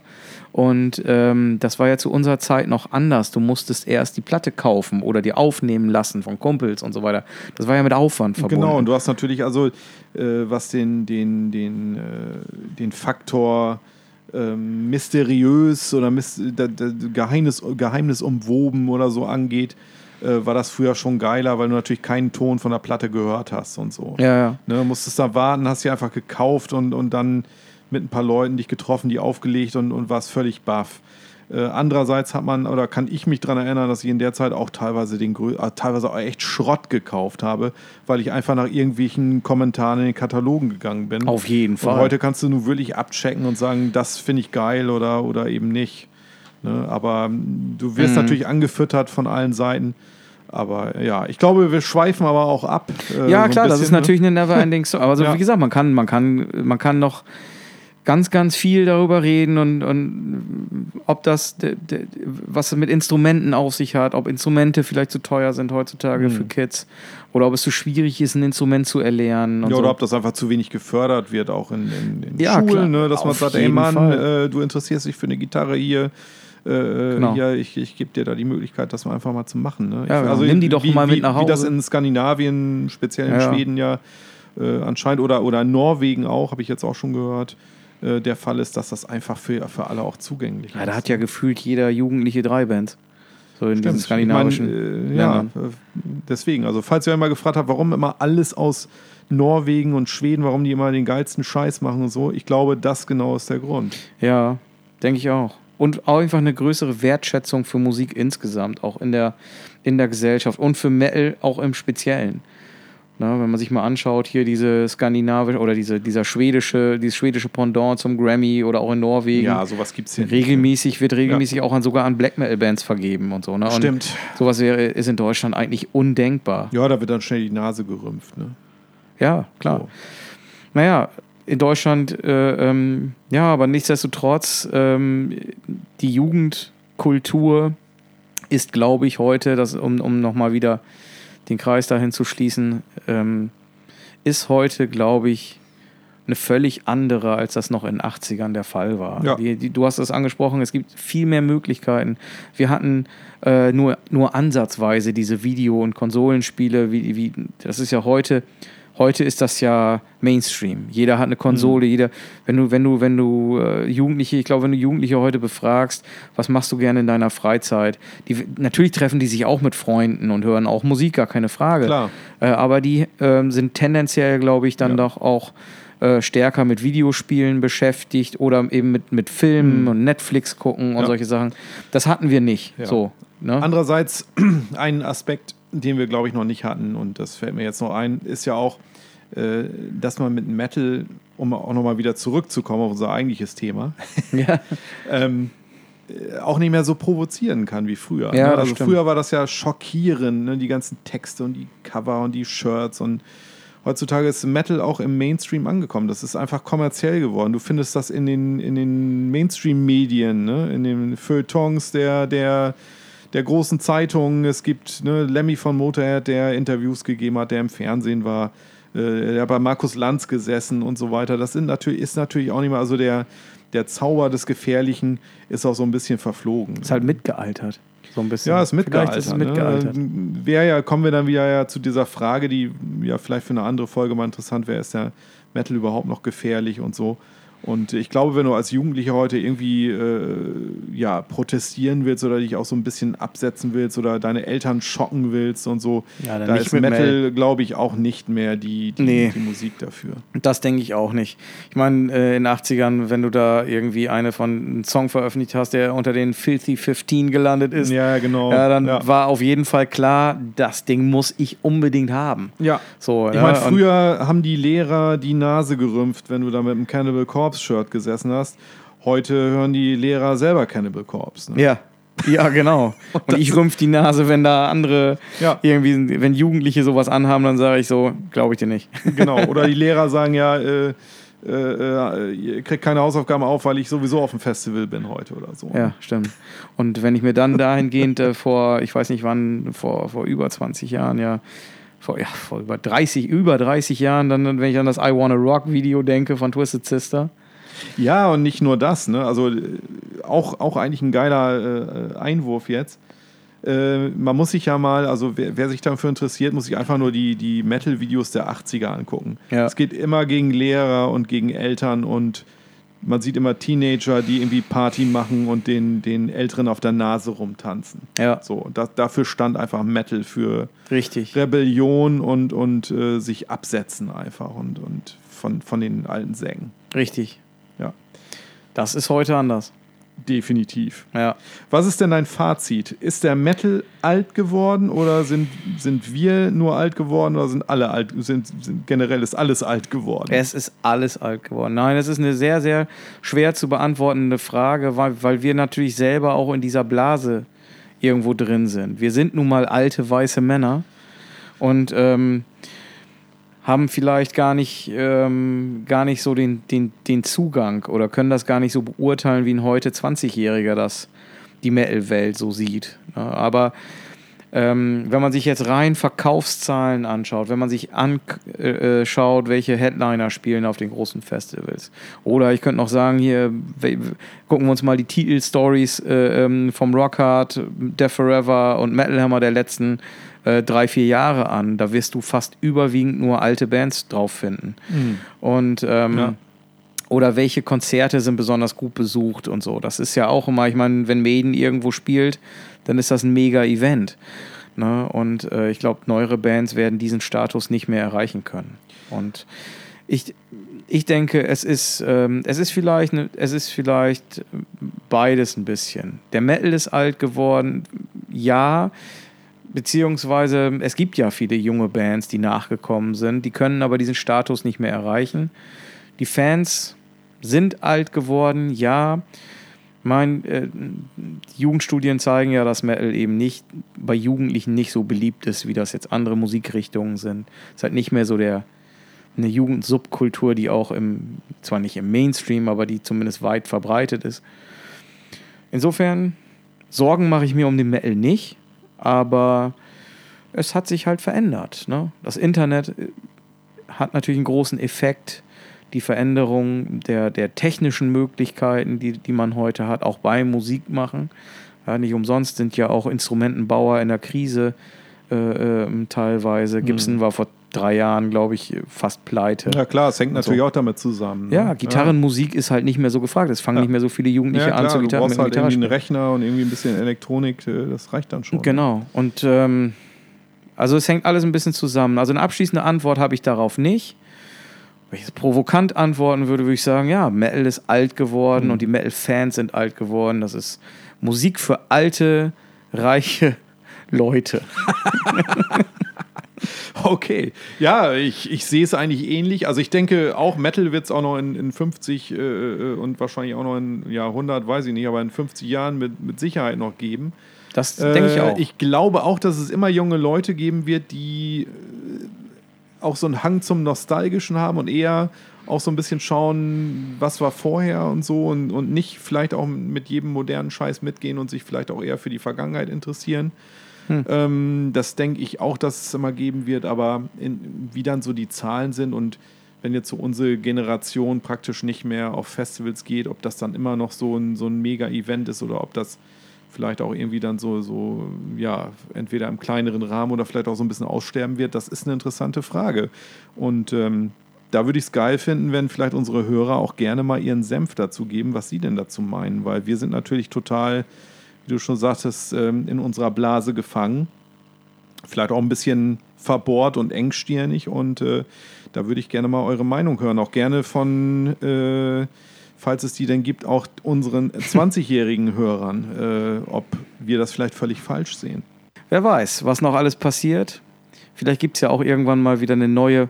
Und ähm, das war ja zu unserer Zeit noch anders. Du musstest erst die Platte kaufen oder die aufnehmen lassen von Kumpels und so weiter. Das war ja mit Aufwand verbunden. Genau, und du hast natürlich also, äh, was den, den, den, äh, den Faktor ähm, mysteriös oder mis da, da, Geheimnis, geheimnisumwoben oder so angeht, äh, war das früher schon geiler, weil du natürlich keinen Ton von der Platte gehört hast und so. Ja, ja. Ne, musstest da warten, hast sie einfach gekauft und, und dann mit ein paar Leuten dich getroffen, die aufgelegt und, und warst völlig baff. Äh, andererseits hat man, oder kann ich mich daran erinnern, dass ich in der Zeit auch teilweise den äh, teilweise auch echt Schrott gekauft habe, weil ich einfach nach irgendwelchen Kommentaren in den Katalogen gegangen bin. Auf jeden Fall. Und heute kannst du nur wirklich abchecken und sagen, das finde ich geil oder, oder eben nicht. Ne? Aber ähm, du wirst Mhm. natürlich angefüttert von allen Seiten. Aber ja, ich glaube, wir schweifen aber auch ab. äh, so Ja, ein klar, das bisschen, ist natürlich eine Never-Ending Story. Aber so, Ja. wie gesagt, man kann, man kann, man kann noch ganz, ganz viel darüber reden und, und ob das, de- de- was es mit Instrumenten auf sich hat, ob Instrumente vielleicht zu teuer sind heutzutage Mhm. für Kids oder ob es zu schwierig ist, ein Instrument zu erlernen. Ja, so. oder ob das einfach zu wenig gefördert wird, auch in, in, in Ja, Schulen, ne? dass man Auf sagt, ey Mann, äh, du interessierst dich für eine Gitarre hier, Genau. hier ich, ich gebe dir da die Möglichkeit, das mal einfach mal zu machen. Ne? Ja, ich, genau. Nimm die doch wie, mal mit wie, nach Wie das Hause. in Skandinavien, speziell in Ja. Schweden ja äh, anscheinend, oder, oder in Norwegen auch, habe ich jetzt auch schon gehört, äh, der Fall ist, dass das einfach für, für alle auch zugänglich ja, ist. da hat ja gefühlt jeder Jugendliche drei Bands. So in diesen skandinavischen Ich mein, äh, ja, äh, deswegen. Also, falls ihr einmal gefragt habt, warum immer alles aus Norwegen und Schweden, warum die immer den geilsten Scheiß machen und so, ich glaube, das genau ist der Grund. Ja, denke ich auch. Und auch einfach eine größere Wertschätzung für Musik insgesamt, auch in der, in der Gesellschaft und für Metal auch im Speziellen. Na, wenn man sich mal anschaut, hier diese skandinavische oder diese, dieser schwedische, dieses schwedische Pendant zum Grammy oder auch in Norwegen. Ja, sowas gibt es hier. regelmäßig, wird regelmäßig auch an, sogar an Black Metal Bands vergeben und so. Ne? Und Stimmt. Sowas wäre, ist in Deutschland eigentlich undenkbar. Ja, da wird dann schnell die Nase gerümpft. Ne? Ja, klar. So. Naja, in Deutschland, äh, ähm, ja, aber nichtsdestotrotz, ähm, die Jugendkultur ist, glaube ich, heute, das, um, um nochmal wieder den Kreis dahin zu schließen, ähm, ist heute, glaube ich, eine völlig andere, als das noch in den 80ern der Fall war. Ja. Die, die, du hast es angesprochen, es gibt viel mehr Möglichkeiten. Wir hatten äh, nur, nur ansatzweise diese Video- und Konsolenspiele, wie, wie, das ist ja heute, heute ist das ja Mainstream. Jeder hat eine Konsole, jeder, wenn du, wenn du, wenn du äh, Jugendliche, ich glaube, wenn du Jugendliche heute befragst, was machst du gerne in deiner Freizeit? Die, natürlich treffen die sich auch mit Freunden und hören auch Musik, gar keine Frage. Äh, aber die ähm, sind tendenziell, glaube ich, dann Ja. doch auch äh, stärker mit Videospielen beschäftigt oder eben mit, mit Filmen und Netflix gucken und Mhm. Ja. solche Sachen. Das hatten wir nicht. Ja. So. Ne? Andererseits, *clears throat* ein Aspekt, den wir, glaube ich, noch nicht hatten, und das fällt mir jetzt noch ein, ist ja auch, äh, dass man mit Metal, um auch nochmal wieder zurückzukommen auf unser eigentliches Thema, *laughs* ja. *laughs* ähm, äh, auch nicht mehr so provozieren kann wie früher. Ja, ne? Also stimmt. früher war das ja schockierend, ne? die ganzen Texte und die Cover und die Shirts und heutzutage ist Metal auch im Mainstream angekommen. Das ist einfach kommerziell geworden. Du findest das in den, in den Mainstream-Medien, ne? in den Feuilletons der, der, der großen Zeitungen. Es gibt ne, Lemmy von Motorhead, der Interviews gegeben hat, der im Fernsehen war. Äh, der bei Markus Lanz gesessen und so weiter. Das sind natürlich, ist natürlich auch nicht mehr, also der, der Zauber des Gefährlichen ist auch so ein bisschen verflogen. Ist halt mitgealtert. So ein bisschen. Ja, ist mitgealtert. Ist es mitgealtert. Ne? Wäre ja, kommen wir dann wieder ja zu dieser Frage, die ja vielleicht für eine andere Folge mal interessant wäre, ist der Metal überhaupt noch gefährlich und so. Und ich glaube, wenn du als Jugendlicher heute irgendwie äh, ja, protestieren willst oder dich auch so ein bisschen absetzen willst oder deine Eltern schocken willst und so, Ja, dann da ist Metal, glaube ich, auch nicht mehr die, die, Nee. die Musik dafür. Das denke ich auch nicht. Ich meine, äh, in den 80ern, wenn du da irgendwie eine von einen Song veröffentlicht hast, der unter den Filthy 15 gelandet ist, Ja, genau. ja, dann ja. war auf jeden Fall klar, das Ding muss ich unbedingt haben. Ja. So, Ich meine, früher haben die Lehrer die Nase gerümpft, wenn du da mit einem Cannibal Corpse Shirt gesessen hast. Heute hören die Lehrer selber Cannibal Corpse. Ne? Ja. Ja, genau. *laughs* Und ich rümpf die Nase, wenn da andere Ja. irgendwie, wenn Jugendliche sowas anhaben, dann sage ich so, glaube ich dir nicht. *laughs* Genau. Oder die Lehrer sagen ja, äh, äh, äh, ihr kriegt keine Hausaufgaben auf, weil ich sowieso auf dem Festival bin heute oder so. Ja, stimmt. Und wenn ich mir dann dahingehend äh, vor, ich weiß nicht wann, vor, vor über 20 Jahren, ja, vor, ja, vor über 30, über 30 Jahren, dann, wenn ich an das I Wanna Rock Video denke von Twisted Sister. Ja, und nicht nur das, ne? Also äh, auch, auch eigentlich ein geiler äh, Einwurf jetzt. Äh, man muss sich ja mal, also wer, wer sich dafür interessiert, muss sich einfach nur die, die Metal-Videos der 80er angucken. Ja. Es geht immer gegen Lehrer und gegen Eltern und man sieht immer Teenager, die irgendwie Party machen und den, den Älteren auf der Nase rumtanzen. Ja, So, das, dafür stand einfach Metal für richtig. Rebellion und, und äh, sich absetzen einfach und, und von, von den alten Sängen. Richtig. Das ist heute anders. definitiv. Ja. Was ist denn dein Fazit? Ist der Metal alt geworden oder sind, sind wir nur alt geworden oder sind alle alt, sind, sind generell ist alles alt geworden? Es ist alles alt geworden. Nein, es ist eine sehr, sehr schwer zu beantwortende Frage, weil, weil wir natürlich selber auch in dieser Blase irgendwo drin sind. Wir sind nun mal alte weiße Männer und ähm, haben vielleicht gar nicht, ähm, gar nicht so den, den, den Zugang oder können das gar nicht so beurteilen, wie ein heute 20-Jähriger das die Metal-Welt so sieht. Ne? Aber ähm, wenn man sich jetzt rein Verkaufszahlen anschaut, wenn man sich anschaut, äh, schaut, welche Headliner spielen auf den großen Festivals. Oder ich könnte noch sagen, hier gucken wir uns mal die Titelstories äh, ähm, vom Rockhard, Death Forever und Metal Hammer der letzten äh, drei, vier Jahre an. Da wirst du fast überwiegend nur alte Bands drauf finden. Und ähm, Ja. oder welche Konzerte sind besonders gut besucht und so. Das ist ja auch immer, ich meine, wenn Maiden irgendwo spielt, dann ist das ein mega Event. Ne? Und äh, ich glaube, neuere Bands werden diesen Status nicht mehr erreichen können. Und ich, ich denke, es ist, ähm, es, ist vielleicht ne, es ist vielleicht beides ein bisschen. Der Metal ist alt geworden, ja, beziehungsweise es gibt ja viele junge Bands, die nachgekommen sind, die können aber diesen Status nicht mehr erreichen. Die Fans sind alt geworden, ja. Mein, äh, die Jugendstudien zeigen ja, dass Metal eben nicht bei Jugendlichen nicht so beliebt ist, wie das jetzt andere Musikrichtungen sind. Es ist halt nicht mehr so der eine Jugendsubkultur, die auch im, zwar nicht im Mainstream, aber die zumindest weit verbreitet ist. Insofern, Sorgen mache ich mir um den Metal nicht, aber es hat sich halt verändert. Ne? Das Internet äh, hat natürlich einen großen Effekt. die Veränderung der, der technischen Möglichkeiten, die, die man heute hat, auch beim Musikmachen. Ja, nicht umsonst sind ja auch Instrumentenbauer in der Krise äh, äh, teilweise. Gibson war vor drei Jahren, glaube ich, fast pleite. Ja klar, es hängt natürlich auch damit zusammen. ne? Ja, Gitarrenmusik ist halt nicht mehr so gefragt. Es fangen Ja. nicht mehr so viele Jugendliche Ja, an klar, zu du Gitarre, brauchst halt Gitarre irgendwie einen. Rechner und irgendwie ein bisschen Elektronik, äh, das reicht dann schon. Genau. Und ähm, also es hängt alles ein bisschen zusammen. Also eine abschließende Antwort habe ich darauf nicht. Wenn ich jetzt provokant antworten würde, würde ich sagen, ja, Metal ist alt geworden und die Metal-Fans sind alt geworden. Das ist Musik für alte, reiche *laughs* Leute. *laughs* *laughs* Okay, ja, ich, ich sehe es eigentlich ähnlich. Also ich denke, auch Metal wird es auch noch in, in 50 äh, äh, und wahrscheinlich auch noch in ja, 100, weiß ich nicht, aber in 50 Jahren mit, mit Sicherheit noch geben. Das denke ich Äh, auch. Ich glaube auch, dass es immer junge Leute geben wird, die äh, auch so einen Hang zum Nostalgischen haben und eher auch so ein bisschen schauen, was war vorher und so und, und nicht vielleicht auch mit jedem modernen Scheiß mitgehen und sich vielleicht auch eher für die Vergangenheit interessieren. Ähm, das denke ich auch, dass es immer geben wird, aber in, wie dann so die Zahlen sind und wenn jetzt so unsere Generation praktisch nicht mehr auf Festivals geht, ob das dann immer noch so ein, so ein Mega-Event ist oder ob das vielleicht auch irgendwie dann so, so, ja, entweder im kleineren Rahmen oder vielleicht auch so ein bisschen aussterben wird, das ist eine interessante Frage. Und ähm, da würde ich es geil finden, wenn vielleicht unsere Hörer auch gerne mal ihren Senf dazu geben, was sie denn dazu meinen, weil wir sind natürlich total, wie du schon sagtest, ähm, in unserer Blase gefangen. Vielleicht auch ein bisschen verbohrt und engstirnig und äh, da würde ich gerne mal eure Meinung hören. Auch gerne von, äh, falls es die denn gibt, auch unseren 20-jährigen Hörern, äh, ob wir das vielleicht völlig falsch sehen. Wer weiß, was noch alles passiert. Vielleicht gibt es ja auch irgendwann mal wieder eine neue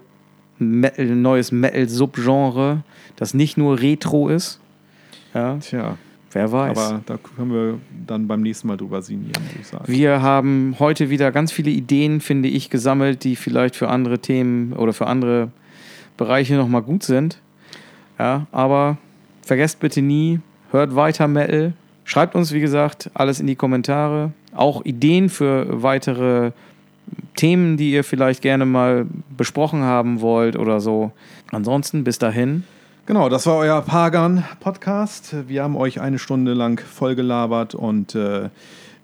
Metal, ein neues Metal-Subgenre, das nicht nur Retro ist. Ja, Tja, wer weiß. aber da können wir dann beim nächsten Mal drüber sinnieren, würde ich sagen. Wir haben heute wieder ganz viele Ideen, finde ich, gesammelt, die vielleicht für andere Themen oder für andere Bereiche nochmal gut sind. Ja, aber vergesst bitte nie, hört weiter Metal. Schreibt uns, wie gesagt, alles in die Kommentare. Auch Ideen für weitere Themen, die ihr vielleicht gerne mal besprochen haben wollt oder so. Ansonsten bis dahin. Genau, das war euer Pagan-Podcast. Wir haben euch eine Stunde lang vollgelabert und äh,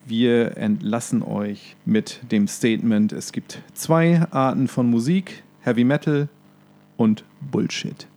wir entlassen euch mit dem Statement, es gibt zwei Arten von Musik, Heavy Metal und Bullshit.